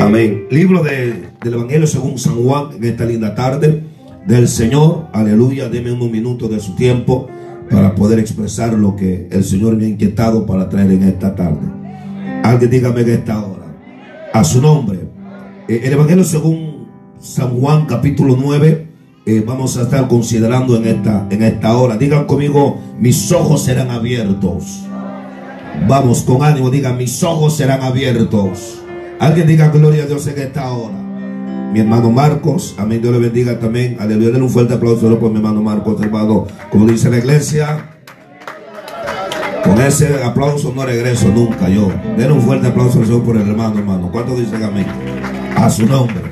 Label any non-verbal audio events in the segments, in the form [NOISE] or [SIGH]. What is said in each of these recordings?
Amén. Libro de, del Evangelio según San Juan en esta linda tarde del Señor. Aleluya. Deme unos minutos de su tiempo para poder expresar lo que el Señor me ha inquietado para traer en esta tarde. Alguien dígame en esta hora. A su nombre. Eh, el Evangelio según San Juan capítulo 9. eh, vamos a estar considerando en esta, en esta hora. Digan conmigo, mis ojos serán abiertos. Vamos con ánimo, digan, mis ojos serán abiertos. Alguien diga gloria a Dios en esta hora. Mi hermano Marcos, amén, Dios le bendiga también. Aleluya, denle un fuerte aplauso por mi hermano Marcos, hermano. Como dice la iglesia, con ese aplauso no regreso nunca yo. Denle un fuerte aplauso al Señor por el hermano, hermano. ¿Cuántos dicen amén? A su nombre.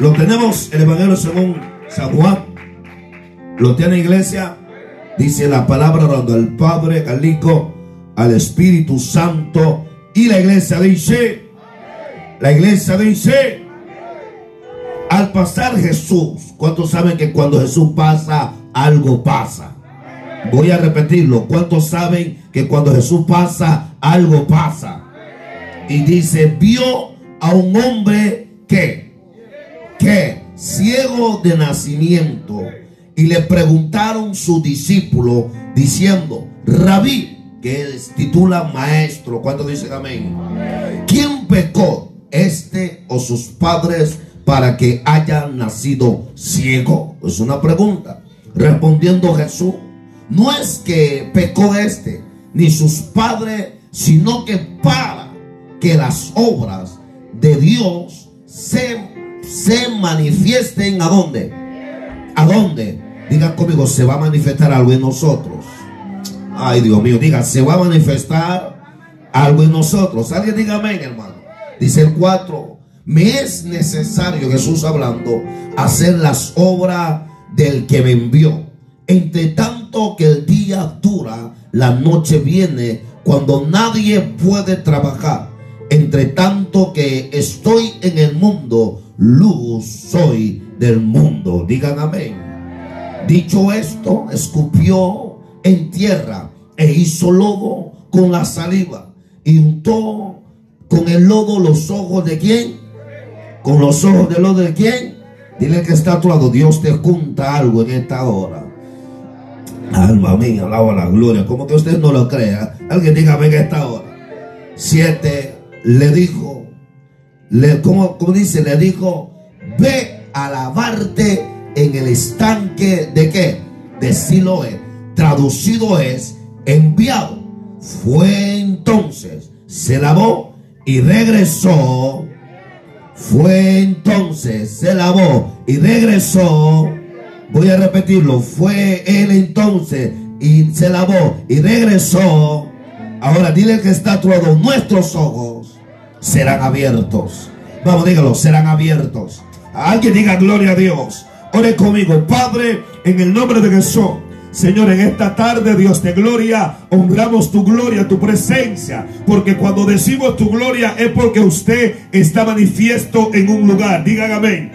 Lo tenemos el Evangelio según San Juan. Lo tiene iglesia. Dice la palabra orando al Padre, al Hijo, al Espíritu Santo. Y la iglesia dice, la iglesia dice, al pasar Jesús, ¿cuántos saben que cuando Jesús pasa, algo pasa? Voy a repetirlo, ¿cuántos saben que cuando Jesús pasa, algo pasa? Y dice, vio a un hombre que, que, ciego de nacimiento, y le preguntaron sus discípulos, diciendo, Rabí, que es, titula maestro, ¿cuántos dicen amén? ¿Quién pecó, este o sus padres, para que haya nacido ciego? Es una pregunta. Respondiendo Jesús, no es que pecó este, ni sus padres, sino que para que las obras de Dios se, se manifiesten a dónde? ¿A dónde? Digan conmigo, se va a manifestar algo en nosotros. Ay, Dios mío, diga, se va a manifestar algo en nosotros. Alguien diga amén, hermano. Dice el 4, me es necesario, Jesús hablando, hacer las obras del que me envió. Entre tanto que el día dura, la noche viene cuando nadie puede trabajar. Entre tanto que estoy en el mundo, luz soy del mundo. Digan amén. Dicho esto, escupió en tierra e hizo lodo con la saliva y untó con el lodo los ojos de quién? Con los ojos del lodo de quién? Dile que está a tu lado. Dios te junta algo en esta hora. Alma mía, alaba la gloria. Como que usted no lo crea. Alguien diga, en esta hora. Siete, le dijo, le, como, como dice, le dijo, ve a lavarte en el estanque de qué? De Siloé. Traducido es enviado. Fue entonces, se lavó y regresó. Fue entonces, se lavó y regresó. Voy a repetirlo. Fue él entonces y se lavó y regresó. Ahora dile que está lado. Nuestros ojos serán abiertos. Vamos, dígalo, serán abiertos. Alguien diga gloria a Dios. Ore conmigo, Padre, en el nombre de Jesús. Señor, en esta tarde, Dios de gloria, honramos tu gloria, tu presencia. Porque cuando decimos tu gloria es porque usted está manifiesto en un lugar. Digan amén.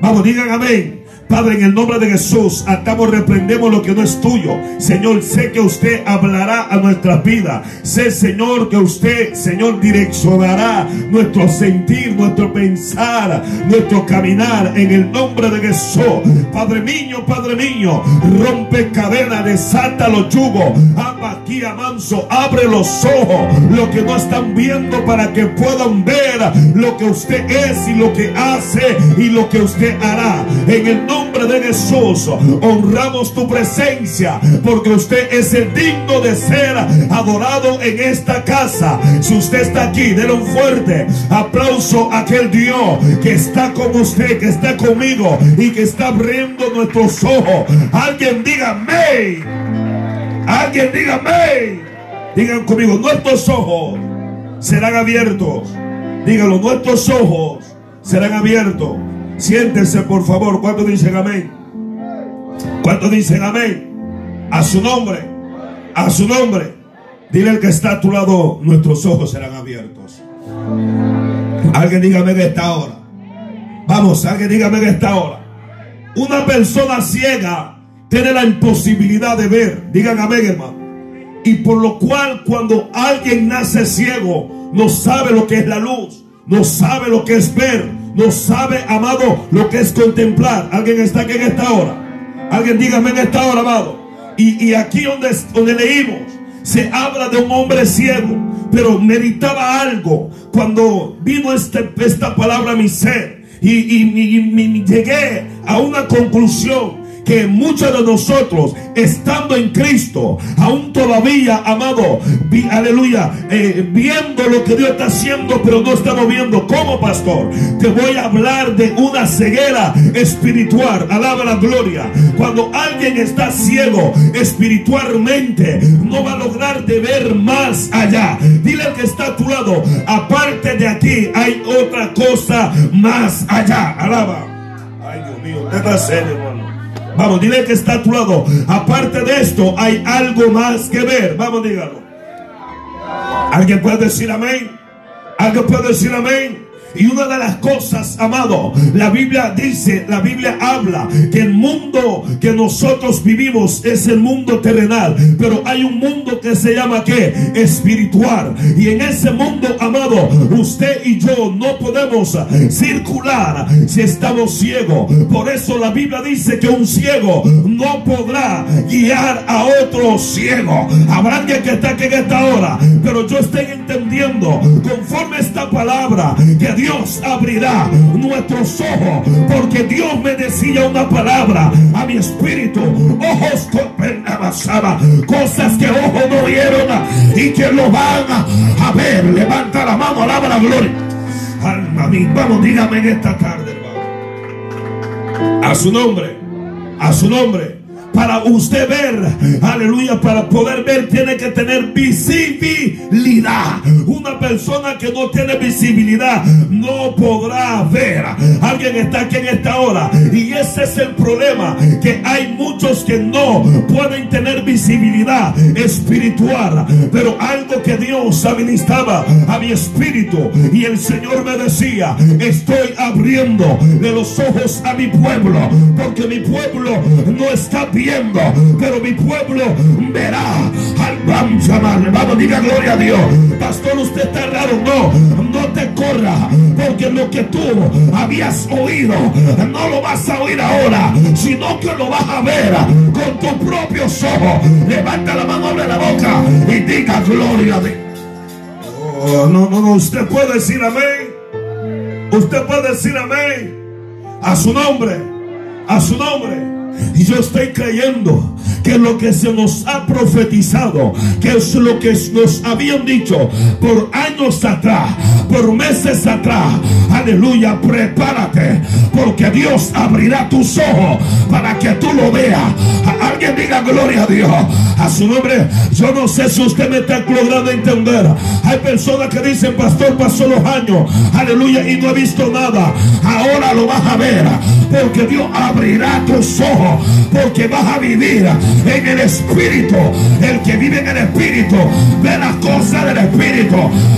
Vamos, digan amén. Padre, en el nombre de Jesús, atamos, reprendemos lo que no es tuyo. Señor, sé que usted hablará a nuestras vidas. Sé, Señor, que usted, Señor, direccionará nuestro sentir, nuestro pensar, nuestro caminar. En el nombre de Jesús. Padre mío, Padre mío, rompe cadenas, desata los yugos. Ama aquí a manso, abre los ojos. Lo que no están viendo para que puedan ver lo que usted es y lo que hace y lo que usted hará. En el nombre de Jesús, honramos tu presencia porque usted es el digno de ser adorado en esta casa. Si usted está aquí, denle un fuerte aplauso a aquel Dios que está con usted, que está conmigo y que está abriendo nuestros ojos. Alguien diga. Alguien diga amén. Digan conmigo, nuestros ojos serán abiertos. Díganlo, nuestros ojos serán abiertos. Siéntense, por favor. ¿Cuántos dicen amén? ¿Cuántos dicen amén? A su nombre. A su nombre. Dile al que está a tu lado, nuestros ojos serán abiertos. Alguien dígame de esta hora. Vamos, alguien dígame de esta hora. Una persona ciega tiene la imposibilidad de ver. Digan amén, hermano. Y por lo cual cuando alguien nace ciego, no sabe lo que es la luz. no sabe lo que es ver, no sabe, amado, lo que es contemplar. ¿Alguien está aquí en esta hora? Alguien dígame en esta hora, amado. Y, y aquí donde, donde leímos, se habla de un hombre ciego, pero meditaba algo cuando vino este, esta palabra a mi ser. Y, y llegué a una conclusión que muchos de nosotros, estando en Cristo, aún todavía, amado, aleluya, eh, viendo lo que Dios está haciendo, pero no estamos viendo. como pastor? Te voy a hablar de una ceguera espiritual. Alaba la gloria. Cuando alguien está ciego espiritualmente, no va a lograr de ver más allá. Dile al que está a tu lado, aparte de aquí, hay otra cosa más allá. Alaba. Ay, Dios mío, te serio, hermano. Vamos, dile que está a tu lado. Aparte de esto, hay algo más que ver. Vamos, dígalo. ¿Alguien puede decir amén? ¿Alguien puede decir amén? Y una de las cosas, amado, la Biblia dice, la Biblia habla que el mundo que nosotros vivimos es el mundo terrenal, pero hay un mundo que se llama ¿qué? Espiritual. Y en ese mundo, amado, usted y yo no podemos circular si estamos ciegos. Por eso la Biblia dice que un ciego no podrá guiar a otro ciego. Habrá alguien que está aquí en esta hora, pero yo estoy entendiendo conforme esta palabra que Dios abrirá nuestros ojos. Porque Dios me decía una palabra a mi espíritu. Ojos avanzaba. Cosas que ojos no vieron y que lo van a ver. Levanta la mano, alaba la gloria. Alma mía, vamos, dígame en esta tarde, hermano. A su nombre, a su nombre para usted ver, aleluya, para poder ver tiene que tener visibilidad. Una persona que no tiene visibilidad no podrá ver. Alguien está aquí en esta hora y ese es el problema, que hay muchos que no pueden tener visibilidad espiritual, pero algo que Dios administraba a mi espíritu y el Señor me decía, estoy abriendo los ojos a mi pueblo, porque mi pueblo no está bien pero mi pueblo verá al Bamchaman. Vamos, diga gloria a Dios. Pastor, usted está raro. No, no te corra, porque lo que tú habías oído no lo vas a oír ahora, sino que lo vas a ver con tus propios ojos. Levanta la mano, abre la boca y diga gloria a Dios. Oh, no, no, no, usted puede decir amén. Usted puede decir amén a su nombre, a su nombre. Y yo estoy creyendo que lo que se nos ha profetizado, que es lo que nos habían dicho por años atrás, por meses atrás, aleluya, prepárate, porque Dios abrirá tus ojos para que tú lo veas. Alguien diga gloria a Dios. A su nombre, yo no sé si usted me está logrando entender. Hay personas que dicen, pastor, pasó los años, aleluya, y no he visto nada. Ahora lo vas a ver, porque Dios abrirá tus ojos, porque vas a vivir en el Espíritu. El que vive en el Espíritu ve las cosas del Espíritu.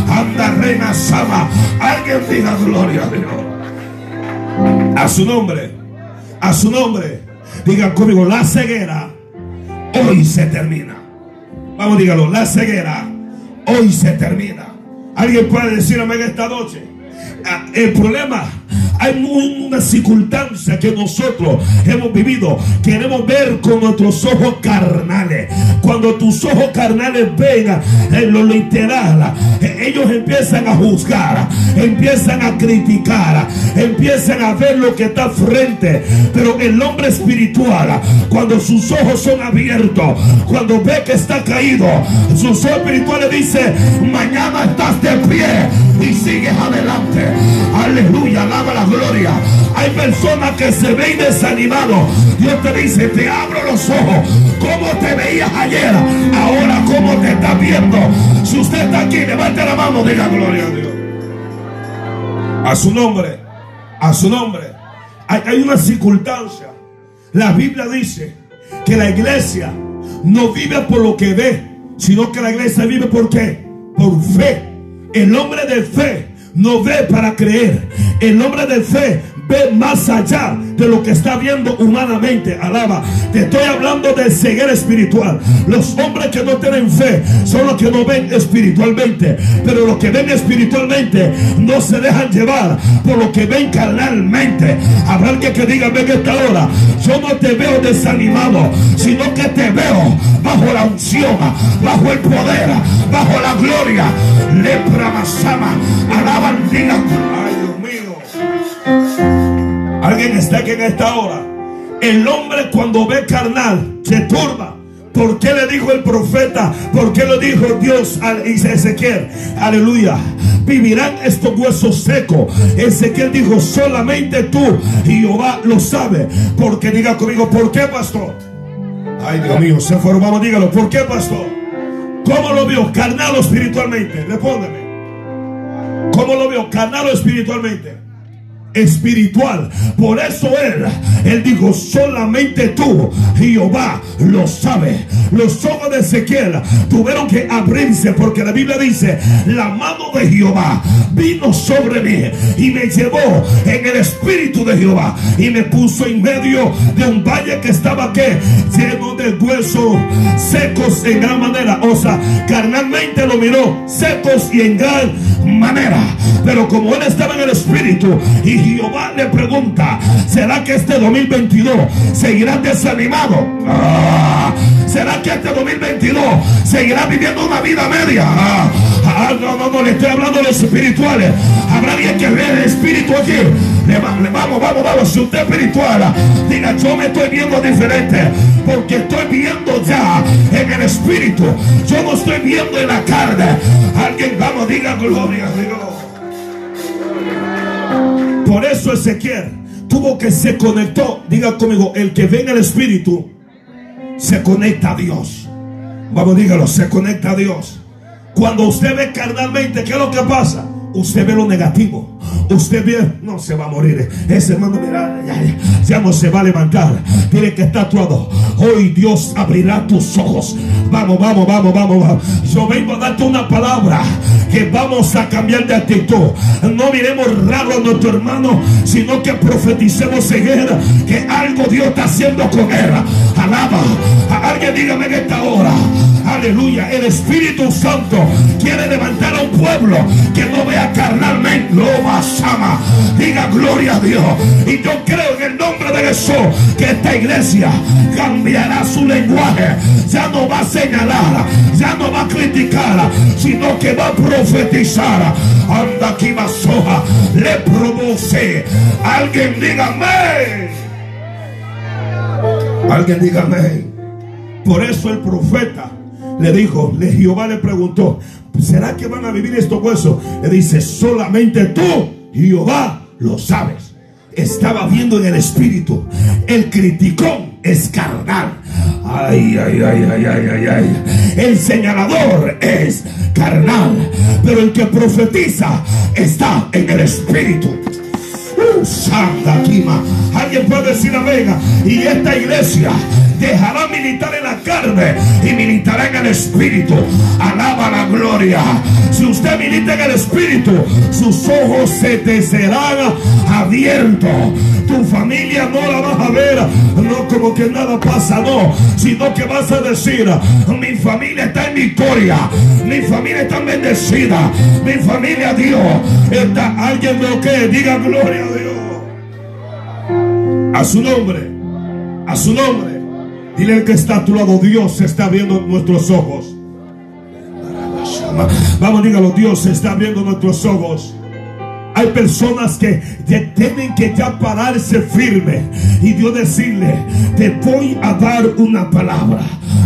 Anda, reina Sama. Alguien diga gloria a Dios. A su nombre, a su nombre. Digan conmigo, la ceguera hoy se termina. Vamos, dígalo, la ceguera hoy se termina. Alguien puede decir amén esta noche. Ah, el problema hay una circunstancia que nosotros hemos vivido. Queremos ver con nuestros ojos carnales. Cuando tus ojos carnales ven en lo literal, ellos empiezan a juzgar, empiezan a criticar, empiezan a ver lo que está frente. Pero el hombre espiritual, cuando sus ojos son abiertos, cuando ve que está caído, sus ojos espirituales dice, mañana estás de pie y sigues adelante. Aleluya, alaba la gloria. Hay personas que se ven desanimados. Dios te dice, te abro los ojos. Como te veías ayer, ahora cómo te estás viendo. Si usted está aquí, levante la mano, diga gloria a Dios. A su nombre, a su nombre. Hay, hay una circunstancia. La Biblia dice que la iglesia no vive por lo que ve, sino que la iglesia vive por qué? Por fe. El hombre de fe no ve para creer. El hombre de fe ve más allá de lo que está viendo humanamente. Alaba. Te estoy hablando de ceguera espiritual. Los hombres que no tienen fe son los que no ven espiritualmente. Pero los que ven espiritualmente no se dejan llevar por lo que ven carnalmente. Habrá alguien que diga, ven esta hora. Yo no te veo desanimado, sino que te veo bajo la unción, bajo el poder, bajo la gloria. Lepra masama. Alaban, digan. Ay, Dios mío. Alguien está aquí en esta hora. El hombre cuando ve carnal se turba. ¿Por qué le dijo el profeta? ¿Por qué le dijo Dios a Ezequiel? Aleluya. Vivirán estos huesos secos. Ezequiel dijo, solamente tú, Jehová, lo sabe. Porque diga conmigo, ¿por qué, pastor? Ay, Dios mío, se fueron. Dígalo, ¿por qué, pastor? ¿Cómo lo vio? ¿Carnal o espiritualmente? Respóndeme. ¿Cómo lo vio? ¿Carnal o espiritualmente? Espiritual. Por eso él, él dijo, solamente tú, Jehová, lo sabe. Los ojos de Ezequiel tuvieron que abrirse porque la Biblia dice, la mano de Jehová vino sobre mí y me llevó en el espíritu de Jehová y me puso en medio de un valle que estaba aquí lleno de huesos secos en gran manera. O sea, carnalmente lo miró secos y en gran manera. Pero como él estaba en el espíritu y Jehová le pregunta, ¿será que este 2022 seguirá desanimado? Ah, ¿Será que este 2022 seguirá viviendo una vida media? Ah, ah, no, no, no, le estoy hablando de los espirituales. Habrá alguien que ve el espíritu aquí. Le, vamos, vamos, vamos. Si usted es espiritual, diga, yo me estoy viendo diferente. Porque estoy viendo ya en el espíritu. Yo no estoy viendo en la carne. Alguien, vamos, diga gloria a Dios. Por eso Ezequiel tuvo que se conectó. Diga conmigo, el que ve en el espíritu se conecta a Dios. Vamos, dígalo, se conecta a Dios. Cuando usted ve carnalmente, ¿qué es lo que pasa? Usted ve lo negativo. Usted ve, no se va a morir. Ese hermano, mira, ya, no se va a levantar. Tiene que estar todo. Hoy Dios abrirá tus ojos. Vamos, vamos, vamos, vamos, vamos. Yo vengo a darte una palabra que vamos a cambiar de actitud. No miremos raro a nuestro hermano, sino que profeticemos en él que algo Dios está haciendo con él. Alaba. Alguien dígame en esta hora. Aleluya. El Espíritu Santo quiere levantar a un pueblo que no vea carnalmente. Lo ama. Diga gloria a Dios. Y yo creo en el nombre de Jesús que esta iglesia cambiará su lenguaje. Ya no va a señalar, ya no va a criticar, sino que va a profetizar. Anda aquí soja le produce. Alguien dígame. Alguien dígame. Por eso el profeta le dijo, le Jehová le preguntó, ¿será que van a vivir estos huesos? Le dice, solamente tú, Jehová, lo sabes. Estaba viendo en el espíritu. El criticón es carnal. Ay, ay, ay, ay, ay, ay, ay. El señalador es carnal. Pero el que profetiza está en el espíritu. Santa Quima. Alguien puede decir amén. Y esta iglesia dejará militar en la carne y militará en el espíritu. Alaba la gloria. Si usted milita en el espíritu, sus ojos se te serán abiertos. Tu familia no la vas a ver, no como que nada pasa, no, sino que vas a decir, mi familia está en victoria, mi familia está bendecida, mi familia Dios, está alguien lo que diga gloria a Dios. A su nombre, a su nombre. Dile al que está a tu lado, Dios está viendo nuestros ojos. Vamos, dígalo, Dios está abriendo nuestros ojos. Personas que tienen que ya pararse firme y Dios decirle, te voy a dar una palabra.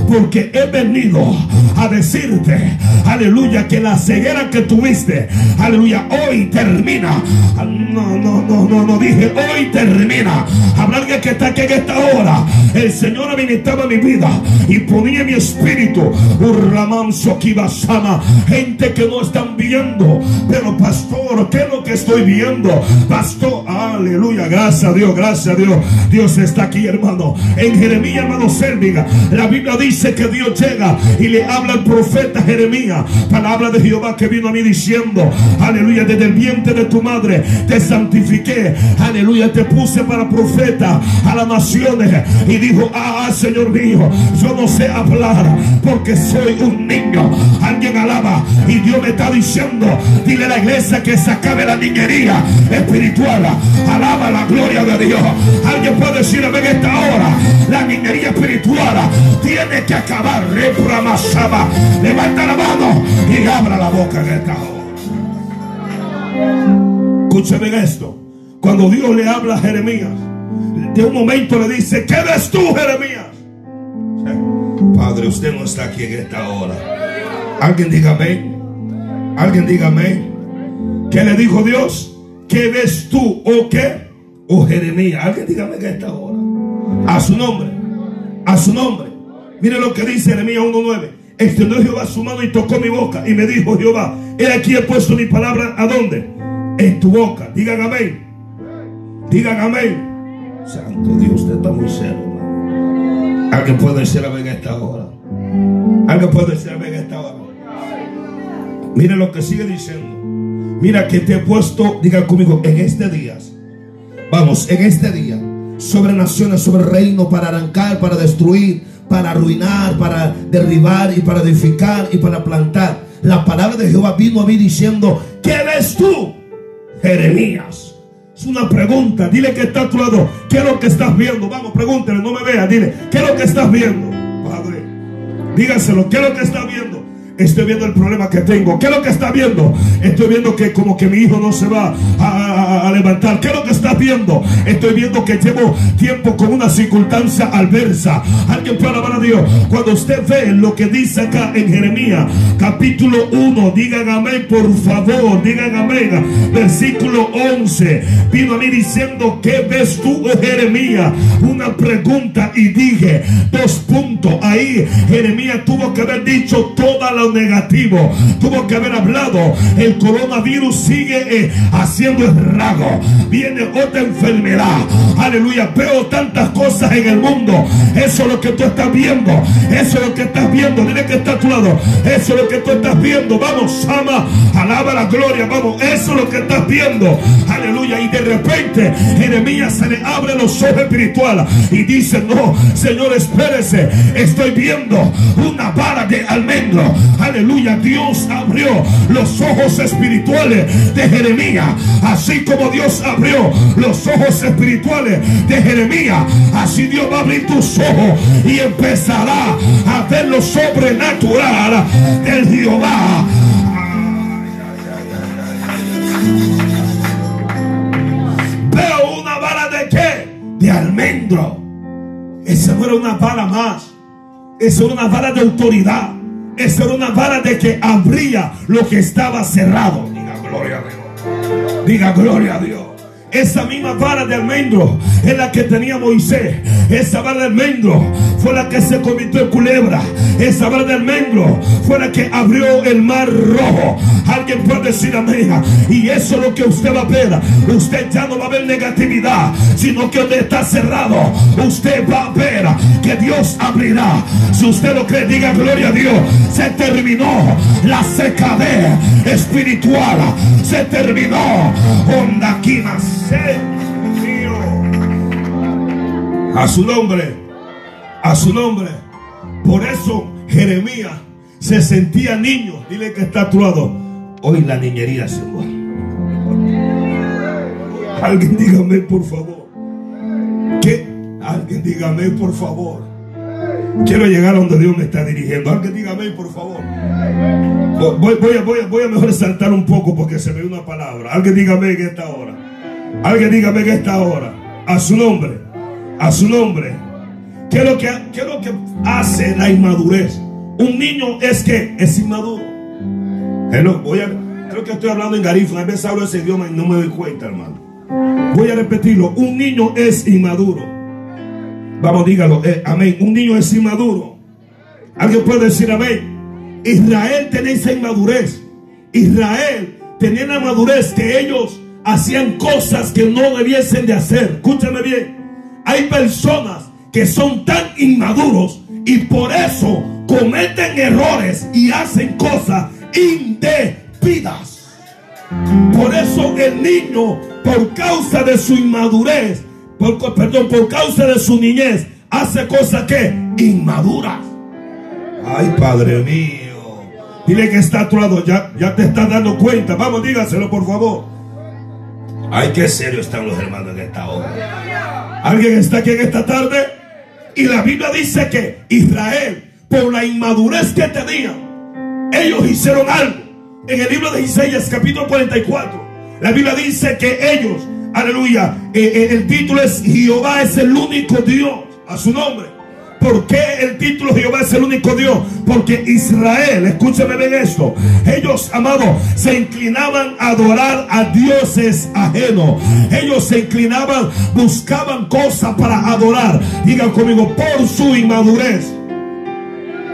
Porque he venido a decirte, aleluya, que la ceguera que tuviste, aleluya, hoy termina. No, no, no, no, no dije, hoy termina. Habrá alguien que está aquí en esta hora. El Señor administraba mi vida y ponía mi espíritu. Urramanso Kibasama. Gente que no están viendo. Pero pastor, ¿qué es lo que está estoy viendo. Pastor, aleluya, gracias a Dios, gracias a Dios. Dios está aquí, hermano. En Jeremías, hermano Sérviga, la Biblia dice que Dios llega y le habla al profeta Jeremías. Palabra de Jehová que vino a mí diciendo, aleluya, desde el vientre de tu madre te santifiqué. Aleluya, te puse para profeta a las naciones. Y dijo, ah, Señor mío, yo no sé hablar porque soy un niño. Alguien alaba y Dios me está diciendo, dile a la iglesia que se acabe la niñería espiritual. Alaba la gloria de Dios. Alguien puede decir en esta hora, la niñería espiritual tiene que acabar. Levanta la mano y abra la boca en esta hora. Escúcheme esto. Cuando Dios le habla a Jeremías, de un momento le dice, ¿qué ves tú, Jeremías? Padre, usted no está aquí en esta hora. Alguien diga amén. Alguien diga amén. ¿Qué le dijo Dios? ¿Qué ves tú o qué? O Jeremías. Alguien dígame en esta hora. A su nombre. A su nombre. Mire lo que dice Jeremías 1.9. Extendió Jehová su mano y tocó mi boca. Y me dijo Jehová, he aquí he puesto mi palabra. ¿A dónde? En tu boca. Digan amén. Digan amén. Santo Dios, usted está muy serio. Alguien puede decir amén en esta hora. Alguien puede decir amén en esta hora. Mire lo que sigue diciendo. Mira que te he puesto, diga conmigo, en este día. Vamos, en este día. Sobre naciones, sobre reino, para arrancar, para destruir, para arruinar, para derribar y para edificar y para plantar. La palabra de Jehová vino a mí diciendo, ¿qué ves tú? Jeremías. Es una pregunta. Dile que está a tu lado. ¿Qué es lo que estás viendo? Vamos, pregúntele, no me vea. Dile, ¿qué es lo que estás viendo? Padre, dígaselo, ¿qué es lo que está viendo? Estoy viendo el problema que tengo. ¿Qué es lo que está viendo? Estoy viendo que como que mi hijo no se va a, levantar. ¿Qué es lo que está viendo? Estoy viendo que llevo tiempo con una circunstancia adversa. Alguien puede alabar a Dios. Cuando usted ve lo que dice acá en Jeremías, capítulo 1, digan amén, por favor, digan amén. Versículo 11, vino a mí diciendo, ¿qué ves tú, oh Jeremías? Una pregunta y dije, dos puntos. Ahí Jeremías tuvo que haber dicho toda la negativo. Tuvo que haber hablado. El coronavirus sigue eh, haciendo estrago. Viene otra enfermedad. Aleluya. Veo tantas cosas en el mundo. Eso es lo que tú estás viendo. Eso es lo que estás viendo. Dile que está a tu lado. Eso es lo que tú estás viendo. Vamos, ama. Alaba la gloria. Vamos. Eso es lo que estás viendo. Aleluya. Y de repente Jeremías se le abre los ojos espirituales y dice, no, Señor, espérese. Estoy viendo una vara de almendro aleluya, Dios abrió los ojos espirituales de Jeremías. Así como Dios abrió los ojos espirituales de Jeremías, así Dios va a abrir tus ojos y empezará a ver lo sobrenatural del Jehová. Veo una vara de qué? De almendro. Esa no era una vara más. Esa era una vara de autoridad. Esa era una vara de que abría lo que estaba cerrado. Diga gloria a Dios. Diga gloria a Dios. Esa misma vara de almendro es la que tenía Moisés. Esa vara de almendro fue la que se convirtió en culebra. Esa vara de almendro fue la que abrió el mar rojo. Alguien puede decir amén. Y eso es lo que usted va a ver. Usted ya no va a ver negatividad, sino que donde está cerrado, usted va a ver que Dios abrirá. Si usted lo cree, diga gloria a Dios. Se terminó la secadez espiritual. Se terminó. Onda a su nombre. A su nombre. Por eso Jeremías se sentía niño. Dile que está actuado. Hoy la niñería se va. Alguien dígame por favor. ¿Qué? Alguien dígame por favor. Quiero llegar a donde Dios me está dirigiendo. Alguien dígame por favor. Voy, voy, voy, voy a mejor saltar un poco porque se me una palabra. Alguien dígame en esta hora. Alguien dígame en esta hora. A su nombre. A su nombre. ¿Qué es lo que, qué es lo que hace la inmadurez? Un niño es que es inmaduro. Hello, voy a, creo que estoy hablando en garífuna. A veces hablo ese idioma y no me doy cuenta, hermano. Voy a repetirlo. Un niño es inmaduro. Vamos, dígalo. Eh, amén. Un niño es inmaduro. Alguien puede decir amén. Israel tenía esa inmadurez. Israel tenía la madurez que ellos hacían cosas que no debiesen de hacer. Escúchame bien. Hay personas que son tan inmaduros y por eso cometen errores y hacen cosas indebidas. Por eso el niño, por causa de su inmadurez, por, perdón, por causa de su niñez, hace cosas que inmaduras. Ay, Padre mío. Dile que está a tu lado, ya, ya te estás dando cuenta. Vamos, dígaselo por favor. Ay, qué serio están los hermanos en esta hora. ¿Alguien está aquí en esta tarde? Y la Biblia dice que Israel, por la inmadurez que tenían, ellos hicieron algo. En el libro de Isaías, capítulo 44, la Biblia dice que ellos, aleluya, eh, eh, el título es Jehová es el único Dios, a su nombre. ¿Por qué el título Jehová es el único Dios? Porque Israel, escúcheme bien esto, ellos, amados, se inclinaban a adorar a dioses ajenos. Ellos se inclinaban, buscaban cosas para adorar. Digan conmigo, por su inmadurez.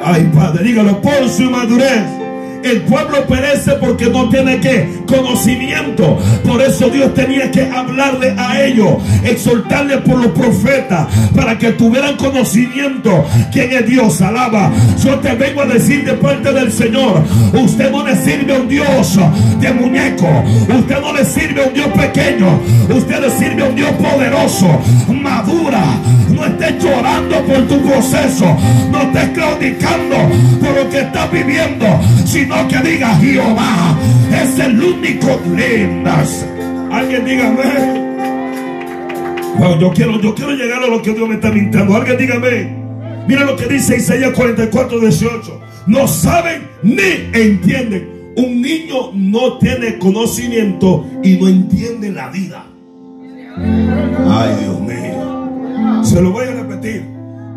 Ay, Padre, dígalo, por su inmadurez. El pueblo perece porque no tiene que conocimiento. Por eso Dios tenía que hablarle a ellos, exhortarle por los profetas, para que tuvieran conocimiento quién es Dios. Alaba. Yo te vengo a decir de parte del Señor, usted no le sirve a un Dios de muñeco. Usted no le sirve a un Dios pequeño. Usted le sirve a un Dios poderoso. Madura. No estés llorando por tu proceso. No estés claudicando por lo que estás viviendo. Sino que diga Jehová es el único lindas. Alguien dígame. yo quiero, yo quiero llegar a lo que Dios me está mintiendo. Alguien dígame. Mira lo que dice Isaías 44, 18. No saben ni entienden. Un niño no tiene conocimiento y no entiende la vida. Ay, Dios mío. Se lo voy a repetir.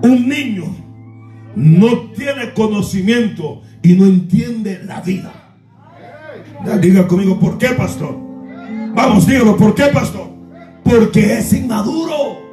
Un niño no tiene conocimiento y no entiende la vida. diga conmigo, ¿por qué, pastor? Vamos, dígalo, ¿por qué, pastor? Porque es inmaduro.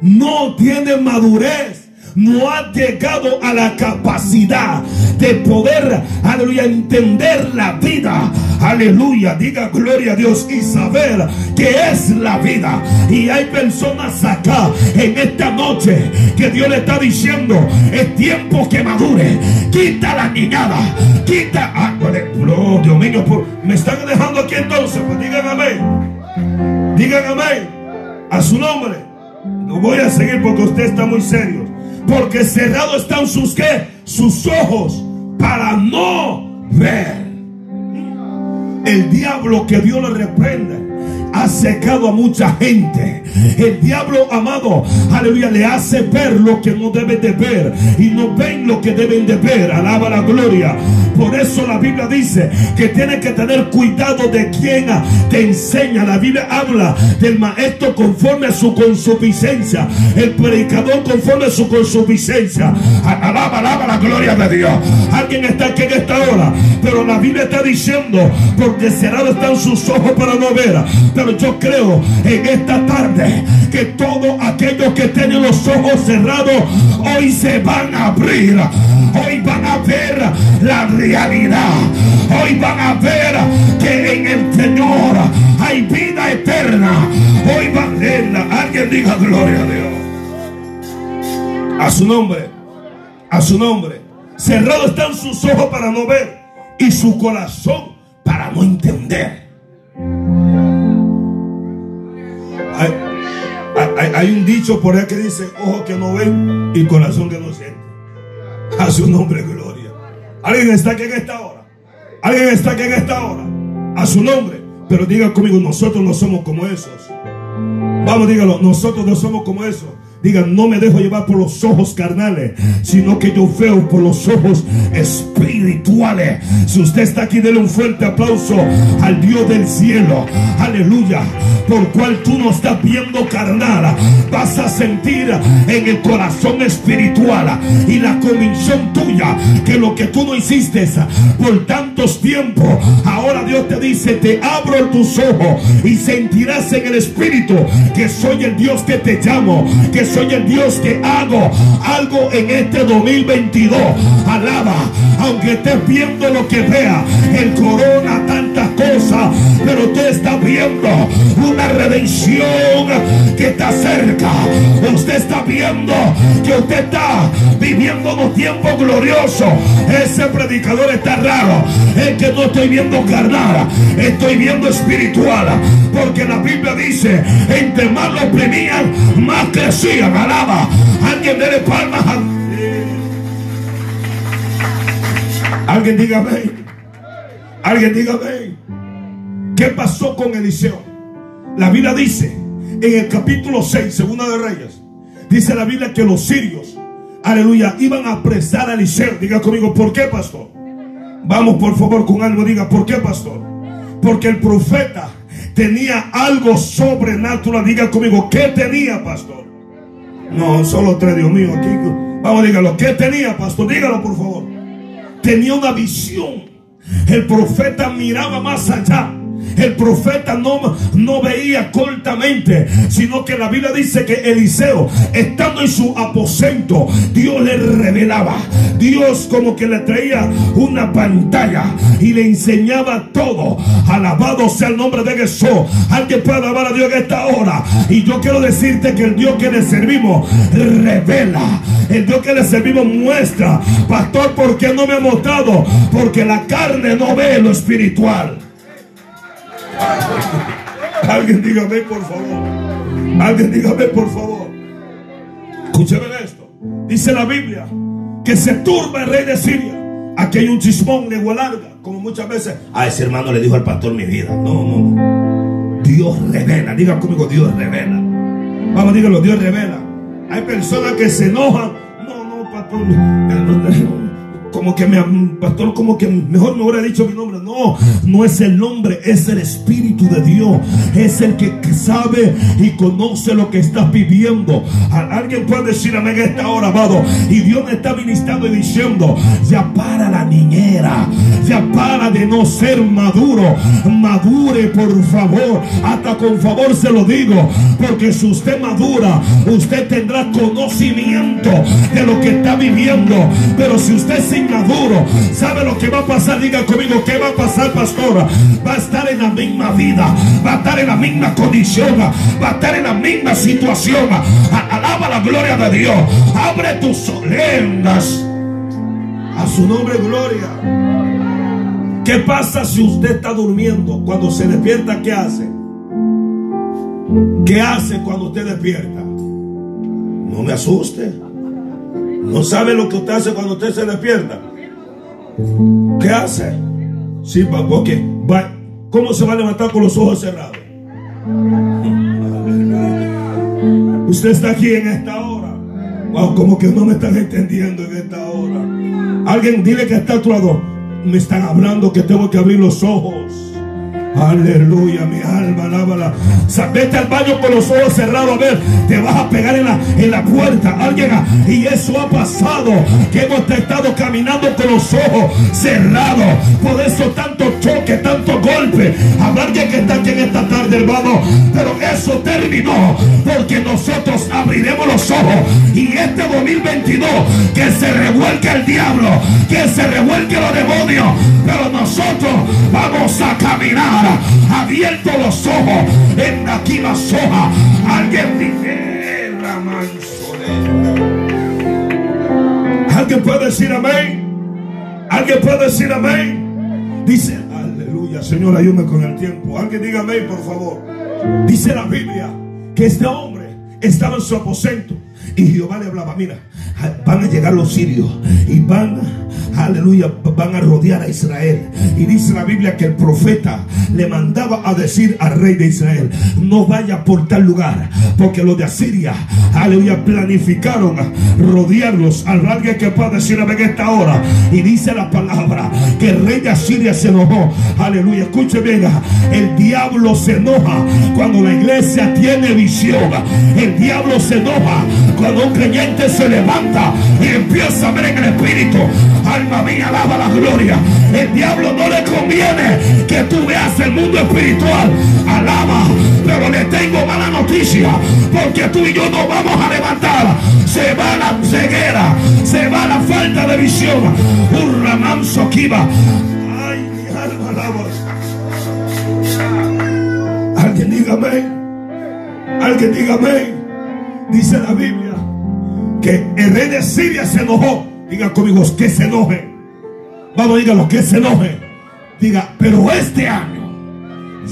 No tiene madurez no ha llegado a la capacidad de poder, aleluya, entender la vida. Aleluya, diga gloria a Dios y saber que es la vida. Y hay personas acá en esta noche que Dios le está diciendo, es tiempo que madure. Quita la niñada, quita, ah, oh, Dios mío, me están dejando aquí entonces, pues digan amén. Digan amén. A su nombre. No voy a seguir porque usted está muy serio. Porque cerrados están sus? Sus ojos para no ver. El diablo que Dios le reprende ha secado a mucha gente. El diablo amado, aleluya, le hace ver lo que no debe de ver y no ven lo que deben de ver. Alaba la gloria. Por eso la Biblia dice que tiene que tener cuidado de quien te enseña. La Biblia habla del maestro conforme a su consuficiencia, el predicador conforme a su consuficiencia. Alaba, alaba la gloria de Dios. Alguien está aquí en esta hora, pero la Biblia está diciendo, porque cerrados están sus ojos para no ver yo creo en esta tarde que todos aquellos que tienen los ojos cerrados hoy se van a abrir. Hoy van a ver la realidad. Hoy van a ver que en el Señor hay vida eterna. Hoy van a verla. Alguien diga gloria a Dios. A su nombre. A su nombre. Cerrados están sus ojos para no ver y su corazón para no entender. Hay, un dicho por ahí que dice, ojo que no ven y corazón que no siente. A su nombre, gloria. Alguien está aquí en esta hora. Alguien está aquí en esta hora. A su nombre. Pero diga conmigo, nosotros no somos como esos. Vamos, dígalo, nosotros no somos como esos. Digan, no me dejo llevar por los ojos carnales, sino que yo veo por los ojos espirituales. Si usted está aquí, déle un fuerte aplauso al Dios del cielo. Aleluya. Por cual tú no estás viendo carnal, vas a sentir en el corazón espiritual y la convicción tuya que lo que tú no hiciste por tantos tiempos, ahora Dios te dice, te abro tus ojos y sentirás en el espíritu que soy el Dios que te llamo, que soy el Dios que hago algo en este 2022. Alaba, aunque estés viendo lo que vea, el corona, tantas cosas pero usted está viendo una redención que está cerca. Usted está viendo que usted está viviendo un tiempo glorioso. Ese predicador está raro. Es que no estoy viendo carnal, estoy viendo espiritual. Porque la Biblia dice, entre más lo oprimían, más crecían. Alaba. Alguien dele palmas. Alguien diga. Alguien diga. ¿Qué pasó con Eliseo? La Biblia dice en el capítulo 6, segunda de Reyes, dice la Biblia que los sirios, aleluya, iban a apresar a Eliseo. Diga conmigo, ¿por qué, pastor? Vamos por favor con algo, diga, ¿por qué, pastor? Porque el profeta tenía algo sobrenatural. Diga conmigo, ¿qué tenía, pastor? No, solo tres, Dios mío, aquí. Vamos, dígalo, ¿qué tenía, pastor? Dígalo, por favor. Tenía una visión. El profeta miraba más allá el profeta no, no veía cortamente, sino que la Biblia dice que Eliseo, estando en su aposento, Dios le revelaba. Dios como que le traía una pantalla y le enseñaba todo. Alabado sea el nombre de Jesús. Alguien puede alabar a Dios en esta hora. Y yo quiero decirte que el Dios que le servimos revela. El Dios que le servimos muestra. Pastor, ¿por qué no me ha mostrado? Porque la carne no ve lo espiritual. Alguien dígame por favor. Alguien dígame por favor. Escúcheme esto. Dice la Biblia que se turba el rey de Siria. Aquí hay un chismón, lengua larga. Como muchas veces a ese hermano le dijo al pastor mi vida. No, no, no. Dios revela. Diga conmigo, Dios revela. Vamos, dígalo, Dios revela. Hay personas que se enojan. No, no, pastor como que me, pastor, como que mejor me hubiera dicho mi nombre. No, no es el nombre, es el Espíritu de Dios. Es el que sabe y conoce lo que estás viviendo. Alguien puede decir amén a esta hora, amado. Y Dios me está ministrando y diciendo, ya para la niñera, ya para de no ser maduro. Madure, por favor. Hasta con favor se lo digo. Porque si usted madura, usted tendrá conocimiento de lo que está viviendo. Pero si usted se maduro. ¿Sabe lo que va a pasar? Diga conmigo, ¿qué va a pasar, pastora? Va a estar en la misma vida, va a estar en la misma condición, va a estar en la misma situación. Alaba la gloria de Dios. Abre tus solendas. A su nombre, gloria. ¿Qué pasa si usted está durmiendo? Cuando se despierta, ¿qué hace? ¿Qué hace cuando usted despierta? No me asuste. No sabe lo que usted hace cuando usted se despierta. ¿Qué hace? Sí, porque va, ¿cómo se va a levantar con los ojos cerrados? Usted está aquí en esta hora. Wow, como que no me están entendiendo en esta hora. Alguien dile que está a. Me están hablando que tengo que abrir los ojos. Aleluya, mi alma, alábala. Vete al baño con los ojos cerrados. A ver, te vas a pegar en la, en la puerta. Alguien, y eso ha pasado. Que hemos estado caminando con los ojos cerrados. Por eso tanto choque, tanto golpe. Habrá alguien que está aquí en esta tarde, hermano. Pero eso terminó. Porque nosotros abriremos los ojos. Y este 2022, que se revuelque el diablo. Que se revuelque los demonios. Pero nosotros vamos a caminar abierto los ojos, en aquí la soja. Alguien dice, la Alguien puede decir amén. Alguien puede decir amén. Dice, aleluya, Señor, ayúdame con el tiempo. Alguien diga amén, por favor. Dice la Biblia que este hombre estaba en su aposento y Jehová le hablaba, mira, van a llegar los sirios y van, aleluya, van a rodear a Israel. Y dice la Biblia que el profeta le mandaba a decir al rey de Israel, no vaya por tal lugar, porque los de Asiria, aleluya, planificaron rodearlos. Al alguien que pueda decir en esta hora. Y dice la palabra que el rey de Asiria se enojó. Aleluya, escuche bien, el diablo se enoja cuando la iglesia tiene visión. El diablo se enoja cuando un creyente se levanta y empieza a ver en el espíritu, alma mía, alaba la gloria. El diablo no le conviene que tú veas el mundo espiritual. Alaba, pero le tengo mala noticia, porque tú y yo no vamos a levantar. Se va la ceguera, se va la falta de visión. Un ramanso kiva. Ay, mi alma alaba. Alguien diga amén. Alguien diga amén. Dice la Biblia que el rey de Siria se enojó. Diga conmigo que se enoje. Vamos, dígalo, que se enoje. Diga, pero este año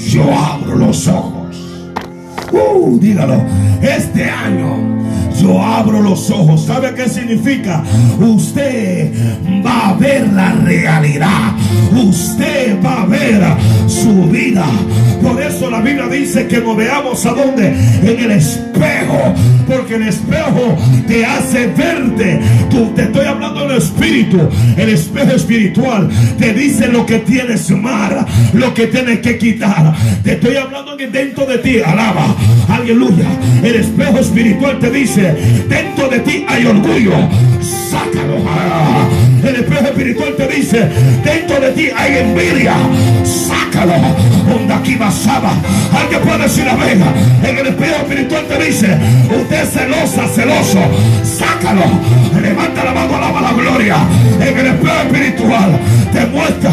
yo abro los ojos. Uh, dígalo, este año yo abro los ojos. ¿Sabe qué significa? Usted va a ver la realidad. Usted va a ver su vida. Por eso la Biblia dice que nos veamos a dónde? En el espejo. Porque el espejo te hace verte. Te estoy hablando del espíritu. El espejo espiritual te dice lo que tienes mal, lo que tienes que quitar. Te estoy hablando que dentro de ti, alaba, aleluya. El espejo espiritual te dice, dentro de ti hay orgullo, sácalo. El espejo espiritual te dice, dentro de ti hay envidia, sácalo. Donde aquí basaba, alguien puede decir amén. En el espejo espiritual te dice, usted es celosa, celoso, sácalo. Levanta la mano, alaba la gloria. En el espejo espiritual te muestra,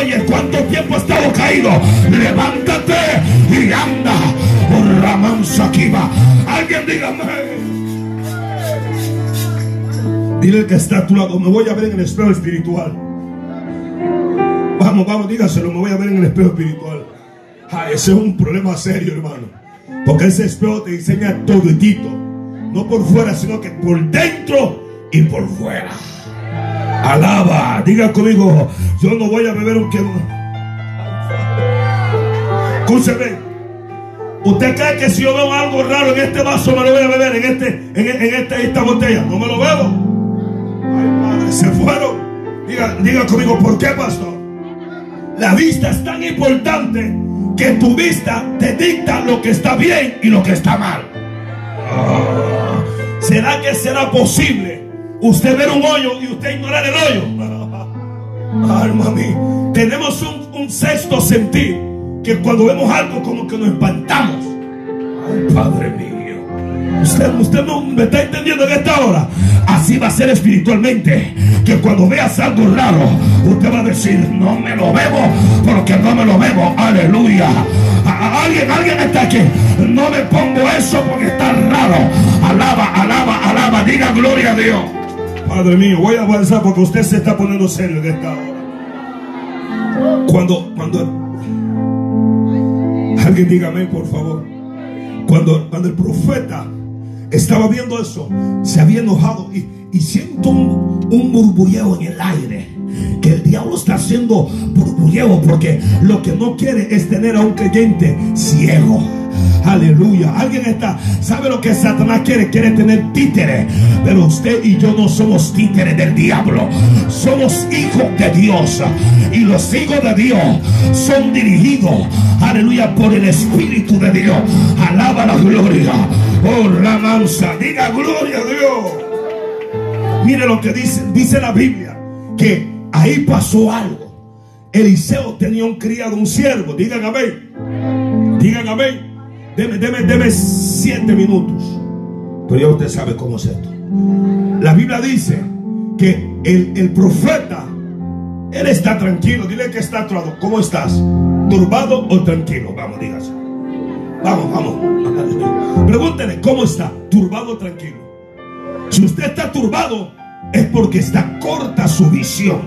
oye, cuánto tiempo he estado caído. Levántate y anda. Por Ramán Sakiba. Alguien dígame. Dile que está a tu lado. Me voy a ver en el espejo espiritual. Vamos, vamos, dígaselo. Me voy a ver en el espejo espiritual. Ah, ese es un problema serio, hermano. Porque ese espejo te enseña toditito. No por fuera, sino que por dentro y por fuera. Alaba. Diga conmigo. Yo no voy a beber un que. Escúcheme. ¿Usted cree que si yo veo algo raro en este vaso me lo voy a beber en este, en, en esta botella? No me lo bebo se fueron. Diga, diga conmigo, ¿por qué, pastor? La vista es tan importante que tu vista te dicta lo que está bien y lo que está mal. Ah, ¿Será que será posible usted ver un hoyo y usted ignorar el hoyo? [LAUGHS] Alma mía, tenemos un, sexto sentir que cuando vemos algo como que nos espantamos. Ay, Padre mío. Usted, usted no me está entendiendo en esta hora. Así va a ser espiritualmente. Que cuando veas algo raro, usted va a decir, no me lo bebo porque no me lo bebo. Aleluya. alguien, alguien está aquí. No me pongo eso porque está raro. Alaba, alaba, alaba. Diga gloria a Dios. Padre mío, voy a avanzar porque usted se está poniendo serio en esta hora. Cuando, cuando alguien dígame por favor. Cuando, cuando el profeta estaba viendo eso, se había enojado y, siento un, un en el aire. Que el diablo está haciendo burbulleo porque lo que no quiere es tener a un creyente ciego. Aleluya. Alguien está, ¿sabe lo que Satanás quiere? Quiere tener títere. Pero usted y yo no somos títeres del diablo. Somos hijos de Dios. Y los hijos de Dios son dirigidos, aleluya, por el Espíritu de Dios. Alaba la gloria. Oh, la mansa. Diga gloria a Dios. Mire lo que dice, dice la Biblia. Que ahí pasó algo. Eliseo tenía un criado, un siervo. Digan amén. Digan amén. Deme, deme, deme siete minutos. Pero ya usted sabe cómo es esto. La Biblia dice que el, el profeta, él está tranquilo. Dile que está atrado. ¿Cómo estás? ¿Turbado o tranquilo? Vamos, dígase. Vamos, vamos. Pregúntele, ¿cómo está? ¿Turbado o tranquilo? Si usted está turbado, es porque está corta su visión.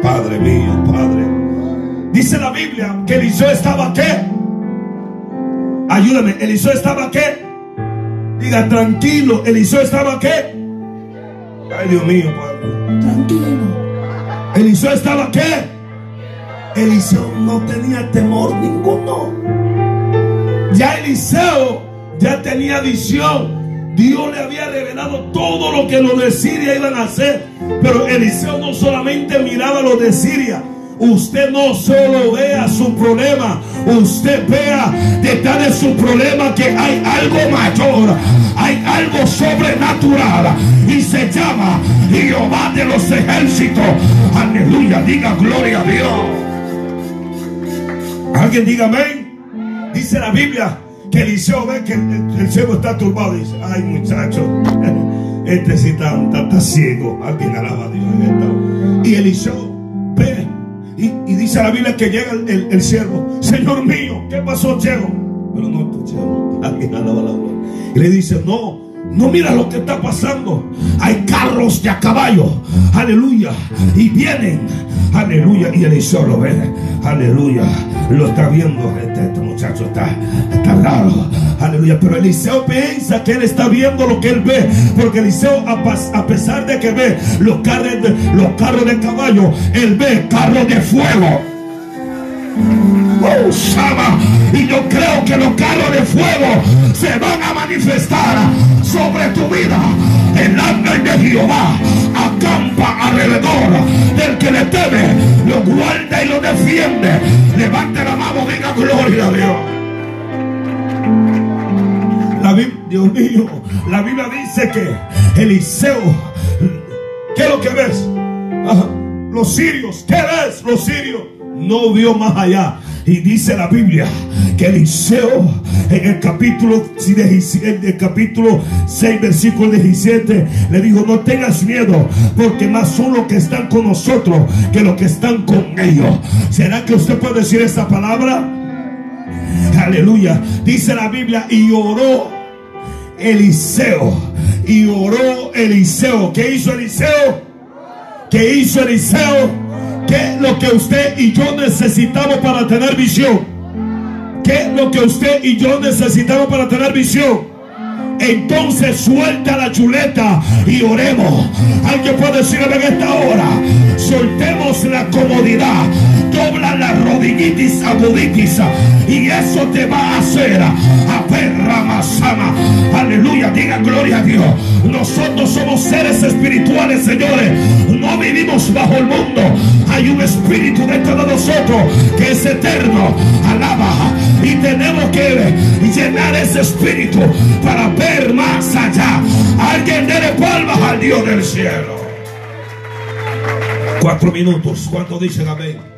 Padre mío, Padre. Dice la Biblia que Eliseo estaba qué? Ayúdame, Eliseo estaba qué? Diga tranquilo, Eliseo estaba qué? Ay, Dios mío, Padre. Tranquilo. Eliseo estaba qué? Eliseo no tenía temor ninguno. Ya Eliseo ya tenía visión. Dios le había revelado todo lo que los de Siria iban a hacer. Pero Eliseo no solamente miraba a los de Siria, usted no solo vea su problema, usted vea detrás de su problema que hay algo mayor, hay algo sobrenatural y se llama Jehová de los ejércitos. Aleluya, diga gloria a Dios. Alguien diga amén. Dice la Biblia que Eliseo ve que el, cielo está turbado dice, ay muchacho, [LAUGHS] este sí está, está, ciego. Alguien alaba a Dios en Y Eliseo ve Y, dice la Biblia que llega el, siervo. Señor mío, ¿qué pasó, Chego? Pero no tu Chego. [LAUGHS] Y le dice, no, no mira lo que está pasando. Hay carros de a caballo. Aleluya. Y vienen. Aleluya. Y Eliseo lo ve. Aleluya. Lo está viendo. Este, este muchacho está, está raro. Aleluya. Pero Eliseo piensa que él está viendo lo que él ve. Porque Eliseo, a, pesar de que ve los carros de, los carros de caballo, él ve carros de fuego. Y yo creo que los carros de fuego se van a manifestar sobre tu vida. El ángel de Jehová acampa alrededor del que le teme, lo guarda y lo defiende. Levante la mano, diga gloria a Dios. Dios mío, la Biblia dice que Eliseo, ¿qué es lo que ves? los sirios, ¿qué ves? Los sirios no vio más allá. Y dice la Biblia que Eliseo en el capítulo, el capítulo 6, versículo 17, le dijo, no tengas miedo, porque más son los que están con nosotros que los que están con ellos. ¿Será que usted puede decir esa palabra? Aleluya. Dice la Biblia, y oró Eliseo. Y oró Eliseo. ¿Qué hizo Eliseo? ¿Qué hizo Eliseo? ¿Qué es lo que usted y yo necesitamos para tener visión? ¿Qué es lo que usted y yo necesitamos para tener visión? Entonces suelta la chuleta y oremos. Alguien puede decirme en esta hora, soltemos la comodidad, dobla la rodillitis aguditis y eso te va a hacer a perra masama. Aleluya, diga gloria a Dios. Nosotros somos seres espirituales, señores. No vivimos bajo el mundo. Hay un espíritu dentro de nosotros que es eterno. Alaba. Y tenemos que llenar ese espíritu para ver más allá. Alguien dele palmas al Dios del cielo. Cuatro minutos. ¿Cuánto dicen amén?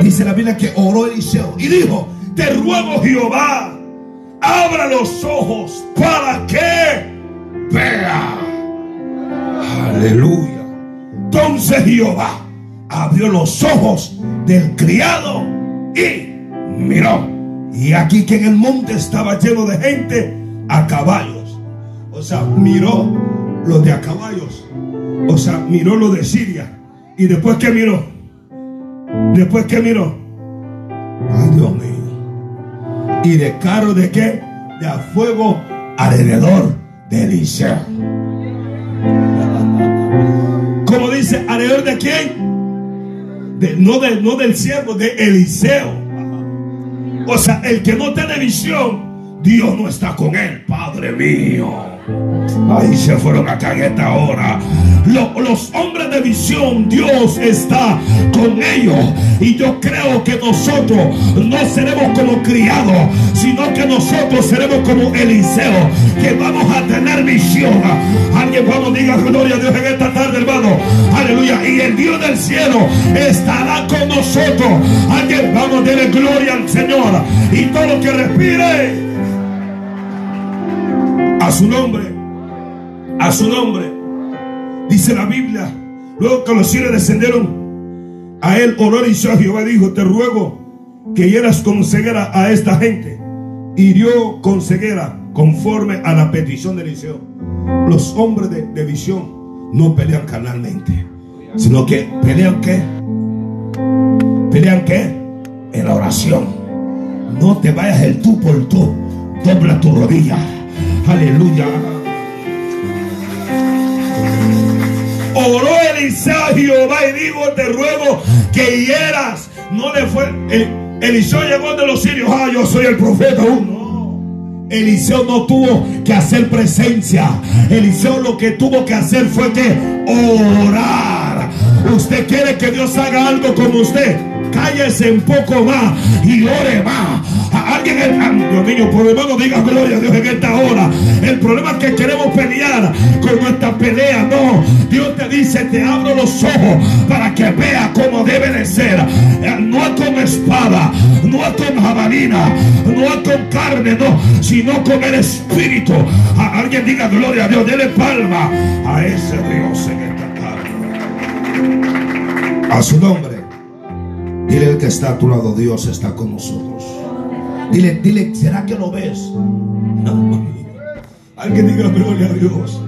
Dice la Biblia que oró Eliseo y dijo, te ruego Jehová, abra los ojos para que vea. Aleluya. Entonces Jehová abrió los ojos del criado y miró. Y aquí que en el monte estaba lleno de gente a caballos. O sea, miró lo de a caballos. O sea, miró lo de Siria. Y después que miró. Después que miró. Ay, Dios mío. Y de carro de qué? De a fuego alrededor de Eliseo. Como dice, alrededor de quién? no, no del siervo, de Eliseo. O sea, el que no tiene visión, Dios no está con él, Padre mío. Ahí se fueron acá en esta hora. los hombres de visión, Dios está con ellos. Y yo creo que nosotros no seremos como criados, sino que nosotros seremos como Eliseo, que vamos a tener visión. Alguien vamos, diga gloria a Dios en esta tarde, hermano. Aleluya. Y el Dios del cielo estará con nosotros. Alguien vamos, a darle gloria al Señor. Y todo lo que respire su nombre, a su nombre. Dice la Biblia, luego que los cielos descendieron, a él honor y a Jehová dijo, te ruego que hieras con ceguera a esta gente. Dio con ceguera conforme a la petición de Eliseo. Los hombres de, de visión no pelean carnalmente, sino que pelean qué? Pelean qué? En la oración. No te vayas el tú por tú. Dobla tu rodilla Aleluya. Oró Eliseo a Jehová y dijo, te ruego que hieras. No le fue. Eliseo llegó de los sirios. Ah, yo soy el profeta. Uh, Eliseo no tuvo que hacer presencia. Eliseo lo que tuvo que hacer fue que orar. Usted quiere que Dios haga algo con usted. Cállese un poco más y ore más. Alguien, Dios mío, por hermano, diga gloria a Dios en esta hora. El problema es que queremos pelear con nuestra pelea. No, Dios te dice, te abro los ojos para que vea cómo debe de ser. Eh, no con espada, no con jabalina, no con carne, no, sino con el Espíritu. alguien diga gloria a Dios, dele palma a ese Dios en esta tarde. A su nombre. Dile el que está a tu lado, Dios está con nosotros. Dile, dile, ¿será que lo ves? Alguien diga gloria a Dios.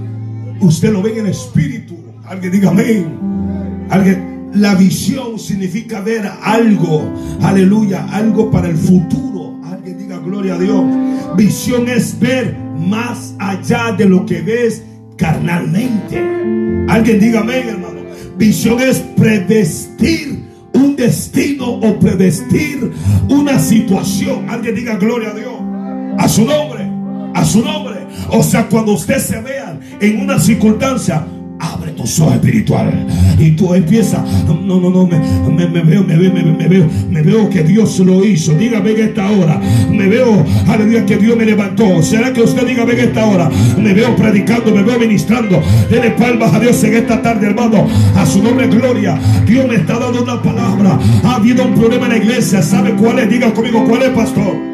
Usted lo ve en el espíritu. Alguien diga amén. Alguien, la visión significa ver algo. Aleluya, algo para el futuro. Alguien diga gloria a Dios. Visión es ver más allá de lo que ves carnalmente. Alguien diga amén, hermano. Visión es predestir un destino o predestir una situación. Alguien diga gloria a Dios. A su nombre. A su nombre. O sea, cuando usted se vea en una circunstancia abre tus ojos espirituales. Y tú empiezas no no no me, me, veo me veo me, veo me veo que Dios lo hizo. Dígame en esta hora me veo aleluya que Dios me levantó. Será que usted dígame en esta hora me veo predicando me veo ministrando. Dele palmas a Dios en esta tarde hermano. A su nombre gloria. Dios me está dando una palabra. Ha habido un problema en la iglesia. Sabe cuál es diga conmigo cuál es pastor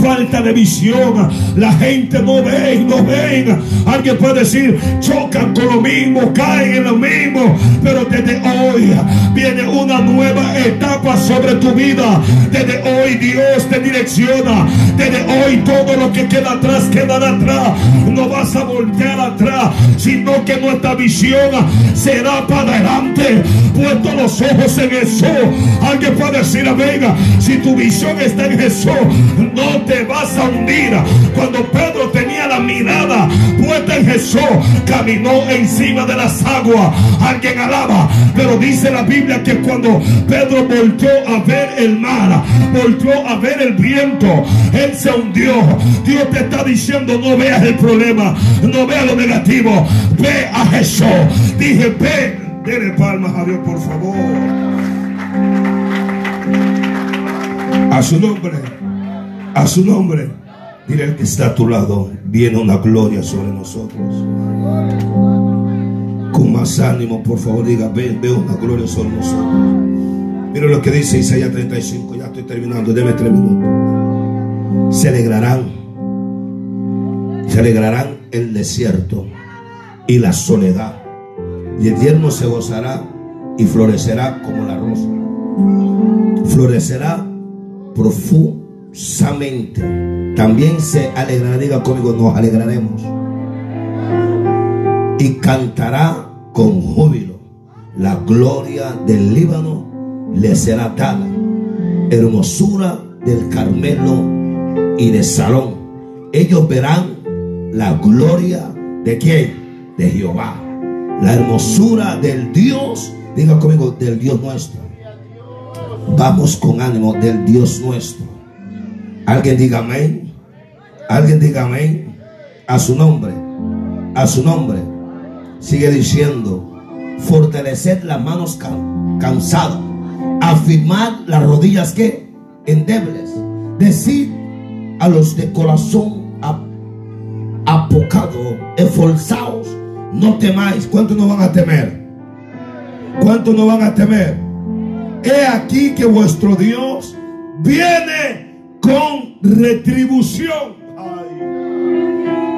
falta de visión. La gente no ve, no ven. Alguien puede decir, chocan con lo mismo, caen en lo mismo. Pero desde hoy viene una nueva etapa sobre tu vida. Desde hoy Dios te direcciona. Desde hoy todo lo que queda atrás quedará atrás. No vas a voltear atrás, sino que nuestra visión será para adelante. Puesto los ojos en Jesús. Alguien puede decir, venga, si tu visión está en Jesús, no te vas a hundir. Cuando Pedro tenía la mirada puesta en Jesús, caminó encima de las aguas. Alguien alaba, pero dice la Biblia que cuando Pedro volvió a ver el mar, volvió a ver el viento, él se hundió. Dios te está diciendo, no veas el problema, no veas lo negativo, ve a Jesús. Dije, ve, denle palmas a Dios, por favor. A su nombre a su nombre. Dile el que está a tu lado, viene una gloria sobre nosotros. Con más ánimo, por favor, diga, ven, veo una gloria sobre nosotros. Mira lo que dice Isaías 35, ya estoy terminando, deme tres minutos. Se alegrarán, se alegrarán el desierto y la soledad. Y el tierno se gozará y florecerá como la rosa. Florecerá profundo también se alegrará, diga conmigo, nos alegraremos. Y cantará con júbilo. La gloria del Líbano le será dada. Hermosura del Carmelo y de Salón. Ellos verán la gloria de quién? De Jehová. La hermosura del Dios, diga conmigo, del Dios nuestro. Vamos con ánimo del Dios nuestro. Alguien diga amén. Alguien diga amén. A su nombre. A su nombre. Sigue diciendo. Fortalecer las manos cansadas. Afirmar las rodillas que endebles. Decir a los de corazón apocado, esforzados, no temáis. ¿Cuántos no van a temer? ¿Cuántos no van a temer? He aquí que vuestro Dios viene con retribución.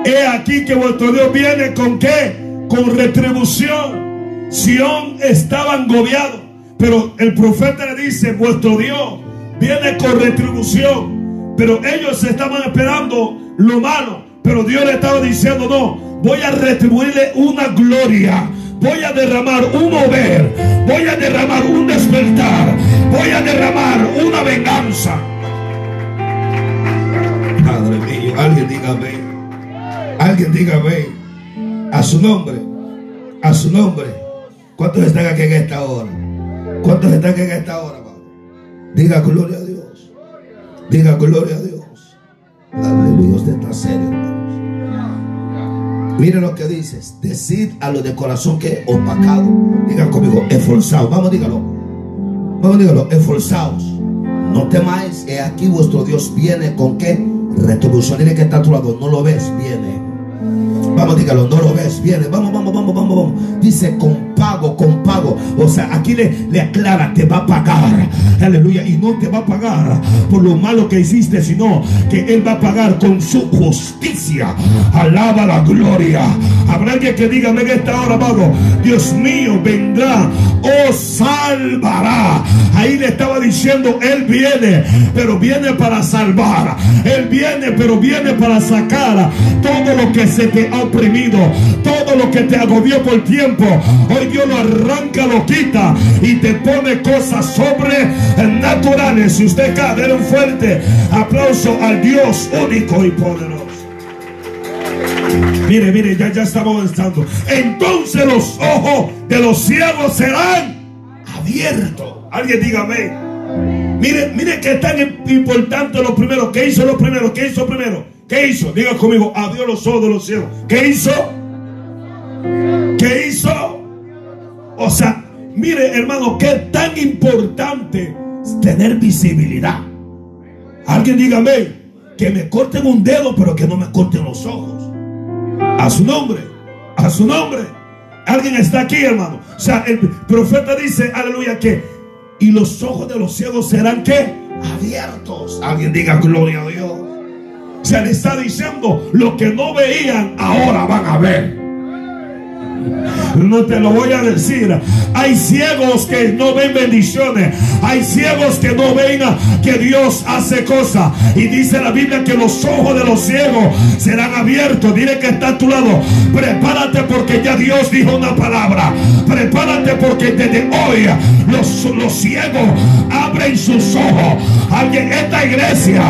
He aquí que vuestro Dios viene con qué? Con retribución. Sión estaba agobiado, pero el profeta le dice, vuestro Dios viene con retribución. Pero ellos estaban esperando lo malo, pero Dios le estaba diciendo, no, voy a retribuirle una gloria. Voy a derramar un mover, voy a derramar un despertar, voy a derramar una venganza. Alguien diga amén. Alguien diga amén. A su nombre. A su nombre. ¿Cuántos están aquí en esta hora? ¿Cuántos están aquí en esta hora, Diga gloria a Dios. Diga gloria a Dios. Aleluya. Usted está serio, hermanos. Mire lo que dices. Decid a los de corazón que opacado. Digan conmigo, esforzados. Vamos, dígalo. Vamos, dígalo, esforzados. No temáis, que aquí vuestro Dios viene con qué? Retribución. Dile que está a tu lado. No lo ves, viene. Vamos, dígalo, no lo ves, viene. Vamos, vamos, vamos, vamos, vamos. Dice con pago, con pago. O sea, aquí le, le aclara, te va a pagar. Aleluya. Y no te va a pagar por lo malo que hiciste, sino que Él va a pagar con su justicia. Alaba la gloria. Habrá alguien que diga en esta hora, amago, Dios mío, vendrá, os salvará. Ahí le estaba diciendo, Él viene, pero viene para salvar. Él viene, pero viene para sacar todo lo que se te ha oprimido, todo lo que te agobió por tiempo. Dios lo arranca, lo quita y te pone cosas sobrenaturales. Si usted cae, un fuerte aplauso al Dios único y poderoso. Mire, mire, ya, ya estamos avanzando. Entonces los ojos de los ciegos serán abiertos. Alguien dígame. Mire, mire que tan importante lo primero. ¿Qué hizo lo primero? ¿Qué hizo primero? ¿Qué hizo? Diga conmigo, abrió los ojos de los ciegos. ¿Qué hizo? ¿Qué hizo? O sea, mire hermano, qué tan importante tener visibilidad. Alguien dígame que me corten un dedo, pero que no me corten los ojos. A su nombre, a su nombre. Alguien está aquí, hermano. O sea, el profeta dice, aleluya, que y los ojos de los ciegos serán que abiertos. Alguien diga gloria a Dios. Se le está diciendo lo que no veían, ahora van a ver. No te lo voy a decir. Hay ciegos que no ven bendiciones. Hay ciegos que no ven que Dios hace cosas. Y dice la Biblia que los ojos de los ciegos serán abiertos. Dile que está a tu lado. Prepárate porque ya Dios dijo una palabra. Prepárate porque desde hoy los, los ciegos abren sus ojos. Alguien, esta iglesia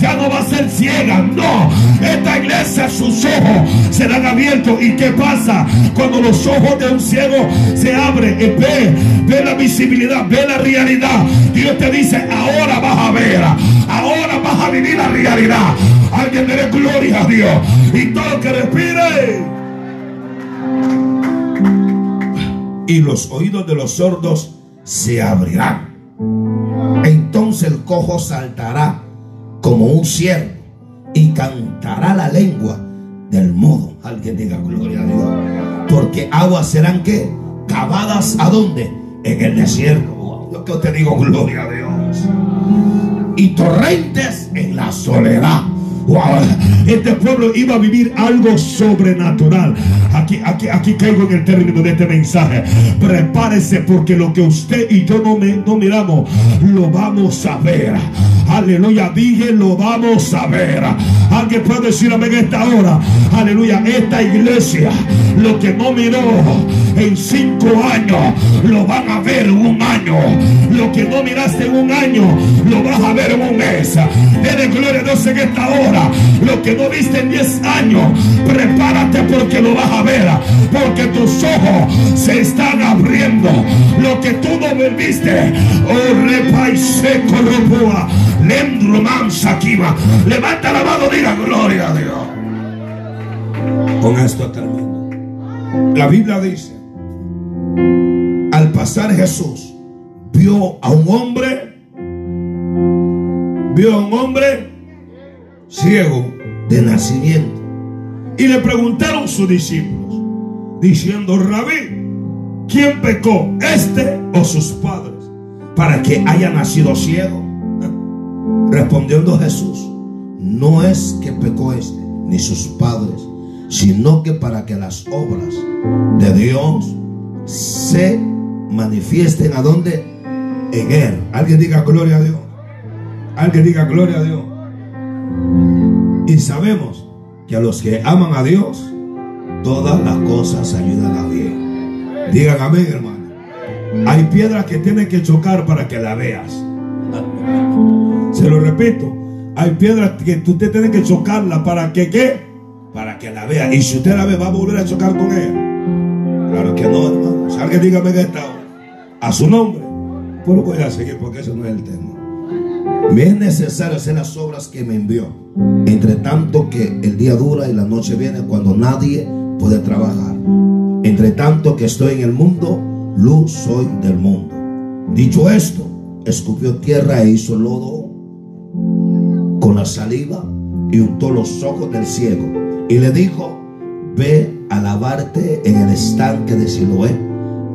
ya no va a ser ciega. No, esta iglesia sus ojos serán abiertos. ¿Y qué pasa? Cuando los ojos de un ciego se abren, eh, ve, ve la visibilidad, ve la realidad. Dios te dice, ahora vas a ver, ahora vas a vivir la realidad. Alguien dé gloria a Dios. Y todo que respire. Y los oídos de los sordos se abrirán. Entonces el cojo saltará como un ciervo y cantará la lengua del mudo. Alguien diga gloria a Dios. Porque aguas serán que cavadas a dónde? En el desierto. Yo que te digo gloria a Dios. Y torrentes en la soledad. Este pueblo iba a vivir algo sobrenatural. Aquí, aquí, aquí caigo en el término de este mensaje. Prepárese porque lo que usted y yo no, me, no miramos, lo vamos a ver. Aleluya, dije, lo vamos a ver. Alguien puede decir amén esta hora. Aleluya, esta iglesia, lo que no miró en cinco años, lo van a ver un año. Lo que no miraste en un año, lo vas a ver en un mes. Dele gloria a Dios en esta hora. Lo que no viste en diez años, prepárate porque lo vas a ver. Porque tus ojos se están abriendo. Lo que tú no viste, oh repa y seco Levanta la mano, diga gloria a Dios. Con esto termino. La Biblia dice, al pasar Jesús, vio a un hombre, vio a un hombre ciego de nacimiento. Y le preguntaron sus discípulos, diciendo, Rabí, ¿quién pecó, este o sus padres, para que haya nacido ciego? Respondiendo Jesús, no es que pecó este ni sus padres, sino que para que las obras de Dios se manifiesten a donde en él. Alguien diga gloria a Dios. Alguien diga gloria a Dios. Y sabemos que a los que aman a Dios, todas las cosas ayudan a bien. Digan amén, hermano. Hay piedras que tienen que chocar para que la veas. Se lo repito. Hay piedras que usted tiene que chocarla para que qué? Para que la vea. Y si usted la ve, va a volver a chocar con ella. Claro que no, hermano. Alguien dígame que está a su nombre. Pues lo voy a seguir porque eso no es el tema. Me es necesario hacer las obras que me envió. Entre tanto que el día dura y la noche viene cuando nadie puede trabajar. Entre tanto que estoy en el mundo, luz soy del mundo. Dicho esto, escupió tierra e hizo lodo con la saliva y untó los ojos del ciego y le dijo, ve a lavarte en el estanque de Siloé,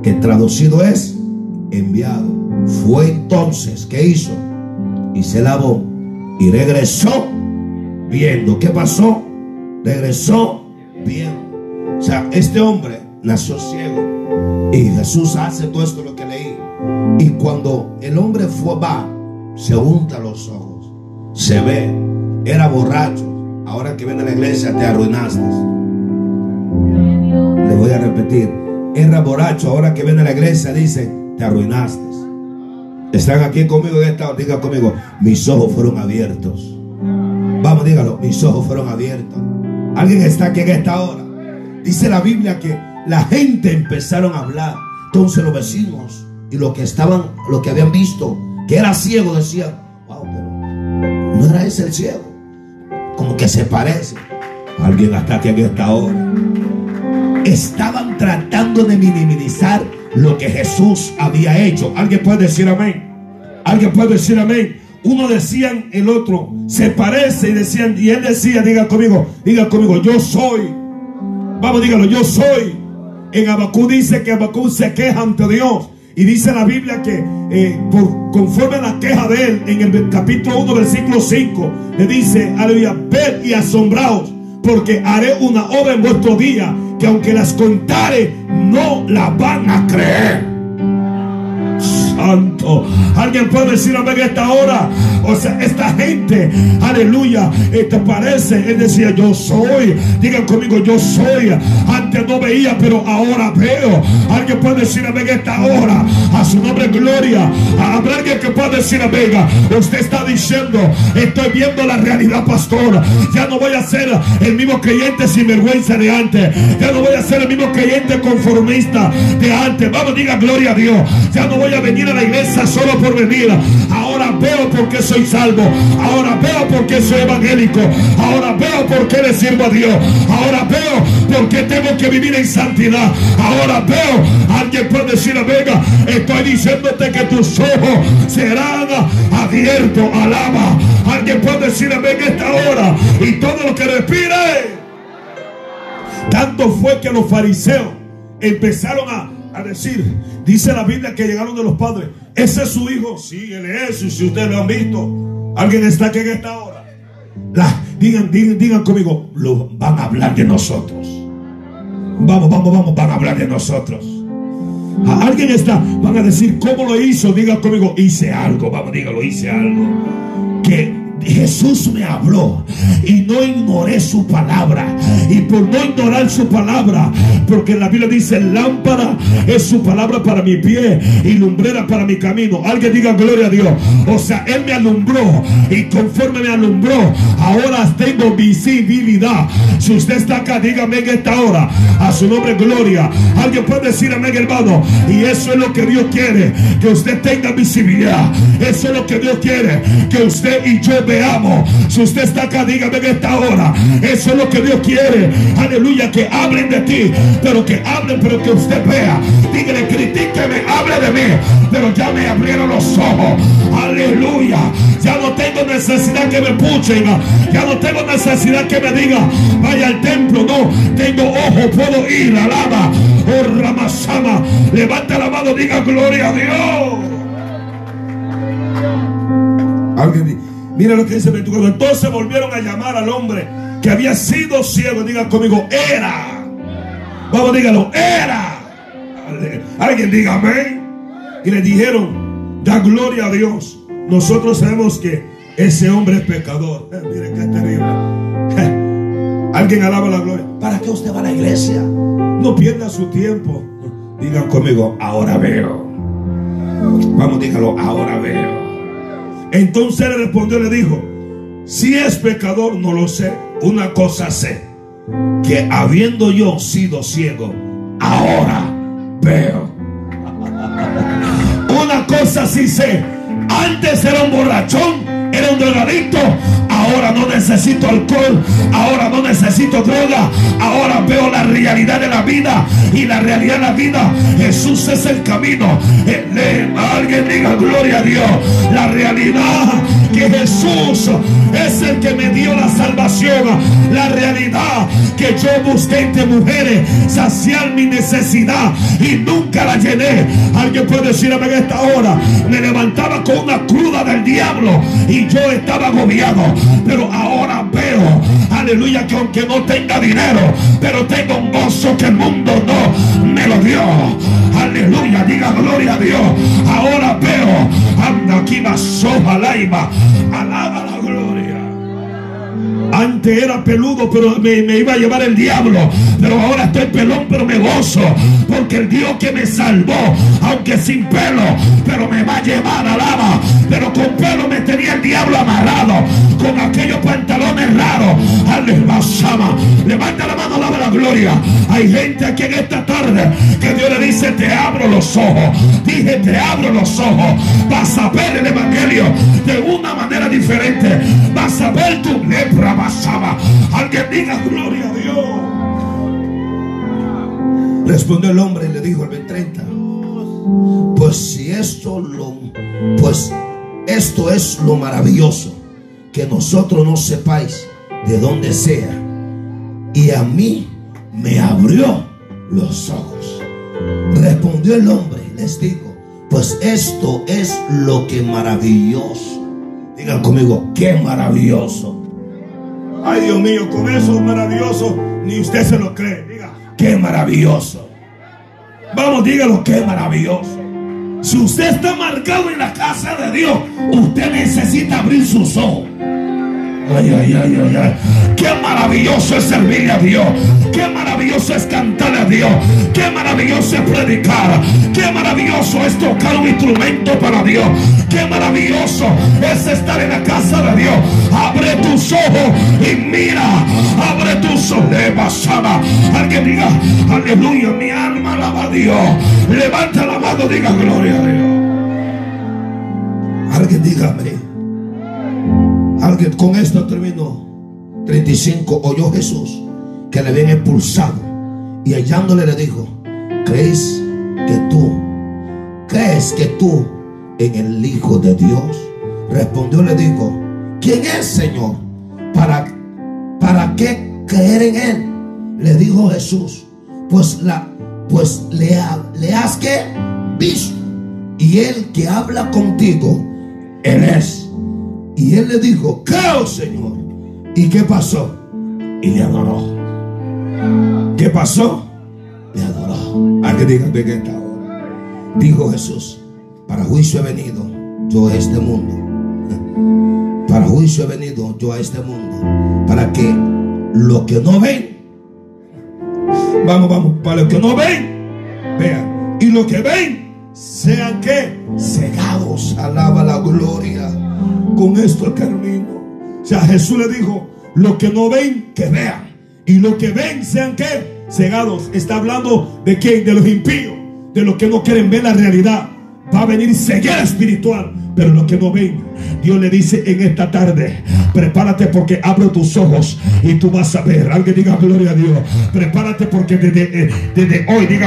que traducido es enviado. Fue entonces que hizo y se lavó y regresó viendo. ¿Qué pasó? Regresó viendo. O sea, este hombre nació ciego y Jesús hace todo esto lo que leí. Y cuando el hombre fue va, se unta los ojos, se ve, era borracho. Ahora que viene a la iglesia te arruinaste. Le voy a repetir, era borracho. Ahora que viene a la iglesia dice, te arruinaste. Están aquí conmigo en esta, diga conmigo, mis ojos fueron abiertos. Vamos, dígalo, mis ojos fueron abiertos. Alguien está aquí en esta hora. Dice la Biblia que la gente empezaron a hablar. Entonces los vecinos y los que estaban, los que habían visto que era ciego decían, wow, pero no era ese el ciego. Como que se parece. Alguien está aquí en esta hora. Estaban tratando de minimizar lo que Jesús había hecho. Alguien puede decir amén. Alguien puede decir amén. Uno decían el otro, se parece y decían, y él decía, diga conmigo, diga conmigo, yo soy. Vamos, dígalo, yo soy. En Abacú dice que Abacú se queja ante Dios. Y dice la Biblia que eh, por, conforme a la queja de él, en el capítulo 1, versículo 5, le dice, aleluya, ved y asombraos, porque haré una obra en vuestro día, que aunque las contare, no la van a creer santo. Alguien puede decir amén esta hora. O sea, esta gente, aleluya, te parece. Él decía, yo soy. Digan conmigo, yo soy. Antes no veía, pero ahora veo. Alguien puede decir amén esta hora. A su nombre, gloria. Habrá alguien que pueda decir amén. Usted está diciendo, estoy viendo la realidad, pastor. Ya no voy a ser el mismo creyente sin vergüenza de antes. Ya no voy a ser el mismo creyente conformista de antes. Vamos, diga gloria a Dios. Ya no voy a venir a la iglesia solo por venir. Ahora veo por qué soy salvo. Ahora veo por qué soy evangélico. Ahora veo por qué le sirvo a Dios. Ahora veo por qué tengo que vivir en santidad. Ahora veo. Alguien puede decir, venga, estoy diciéndote que tus ojos serán abiertos. Alaba. Alguien puede decir, venga esta hora. Y todo lo que respire. Tanto fue que los fariseos empezaron a a decir, dice la Biblia que llegaron de los padres, ese es su hijo, sí, él es, y si ustedes lo han visto, alguien está aquí en esta hora. Digan, digan, digan conmigo, lo, van a hablar de nosotros. Vamos, vamos, vamos, van a hablar de nosotros. alguien está, van a decir, ¿cómo lo hizo? Digan conmigo, hice algo, vamos, dígalo, hice algo. Que Jesús me habló y no ignoré su palabra. Y por no ignorar su palabra, porque la Biblia dice, lámpara es su palabra para mi pie y lumbrera para mi camino. Alguien diga gloria a Dios. O sea, Él me alumbró y conforme me alumbró, ahora tengo visibilidad. Si usted está acá, dígame en esta hora. A su nombre, gloria. Alguien puede decir amén, hermano. Y eso es lo que Dios quiere, que usted tenga visibilidad. Eso es lo que Dios quiere, que usted y yo. Si usted está acá, dígame en esta hora. Eso es lo que Dios quiere. Aleluya, que hablen de ti, pero que hablen, pero que usted vea. Dígale, critíqueme, hable de mí, pero ya me abrieron los ojos. Aleluya. Ya no tengo necesidad que me puchen. Ya no tengo necesidad que me diga, vaya al templo. No, tengo ojo, puedo ir. Alaba. Oh, Ramasama. Levanta la mano, diga gloria a Dios. Alguien Mira lo que dice el 24. Entonces volvieron a llamar al hombre que había sido ciego. Diga conmigo, era. Vamos, dígalo, era. Alguien diga amén. Y le dijeron, da gloria a Dios. Nosotros sabemos que ese hombre es pecador. Eh, miren qué terrible. Alguien alaba la gloria. ¿Para qué usted va a la iglesia? No pierda su tiempo. Digan conmigo, ahora veo. Vamos, dígalo, ahora veo. Entonces le respondió y le dijo, si es pecador, no lo sé. Una cosa sé, que habiendo yo sido ciego, ahora veo. Una cosa sí sé, antes era un borrachón, era un drogadicto, Ahora no necesito alcohol. Ahora no necesito droga. Ahora veo la realidad de la vida. Y la realidad de la vida, Jesús es el camino. Alguien diga gloria a Dios. La realidad que Jesús es el que me dio la salvación. La realidad que yo busqué entre mujeres saciar mi necesidad y nunca la llené. Alguien puede decirme en esta hora, me levantaba con una cruda del diablo y yo estaba agobiado. Pero ahora veo, aleluya, que aunque no tenga dinero, pero tengo un gozo que el mundo no me lo dio. Aleluya, diga gloria a Dios. Ahora veo, anda aquí la soja laiva. Alaba la gloria. Antes era peludo, pero me, iba a llevar el diablo. Pero ahora estoy pelón, pero me gozo. Porque el Dios que me salvó, aunque sin pelo, pero me va a llevar, alaba. Pero con pelo me tenía el diablo amarrado. Con aquellos pantalones raros. Aleluya. Levanta la mano, alaba la gloria. Hay gente aquí en esta tarde que Dios le dice: Te abro los ojos. Dije: Te abro los ojos. Vas a ver el evangelio de una manera diferente. Vas a ver tu lepra pasaba. Alguien diga gloria a Dios. Respondió el hombre y le dijo el 30. Pues si esto lo pues esto es lo maravilloso que nosotros no sepáis de dónde sea. Y a mí me abrió los ojos. Respondió el hombre, les digo, pues esto es lo que maravilloso. Digan conmigo, qué maravilloso Ay, Dios mío, con eso maravilloso, ni usted se lo cree. Diga, qué maravilloso. Vamos, dígalo, qué maravilloso. Si usted está marcado en la casa de Dios, usted necesita abrir sus ojos. Ay, ay, ay, ay, ay. Qué maravilloso es servir a Dios. Qué maravilloso es cantar a Dios. Qué maravilloso es predicar. Qué maravilloso es tocar un instrumento para Dios. Qué maravilloso es estar en la casa de Dios. Abre tus ojos y mira. Abre tus ojos. Alguien diga, aleluya, mi alma alaba a Dios. Levanta la mano, diga gloria a Dios. Alguien diga amén. Alguien, con esto terminó. 35 oyó Jesús que le habían expulsado y hallándole le dijo, ¿crees que tú, crees que tú en el Hijo de Dios? Respondió, le dijo, ¿quién es Señor? ¿Para, para qué creer en Él? Le dijo Jesús, pues, la, pues le, has que visto y Él que habla contigo, Él es. Y él le dijo, creo Señor. ¿Y qué pasó? Y le adoró. ¿Qué pasó? Le adoró. A. Dijo Jesús, para juicio he venido yo a este mundo. [LAUGHS] Para juicio he venido yo a este mundo. Para que lo que no ven, vamos, vamos, para los que no ven, vean. Y lo que ven, sean que cegados. Alaba la gloria con esto el camino. O sea, Jesús le dijo, lo que no ven, que vean. Y lo que ven, sean que cegados. Está hablando de quién? De los impíos. De los que no quieren ver la realidad. Va a venir ceguera espiritual. Pero los que no ven, Dios le dice en esta tarde, prepárate porque abro tus ojos y tú vas a ver. Alguien diga gloria a Dios. Prepárate porque desde, eh, desde hoy diga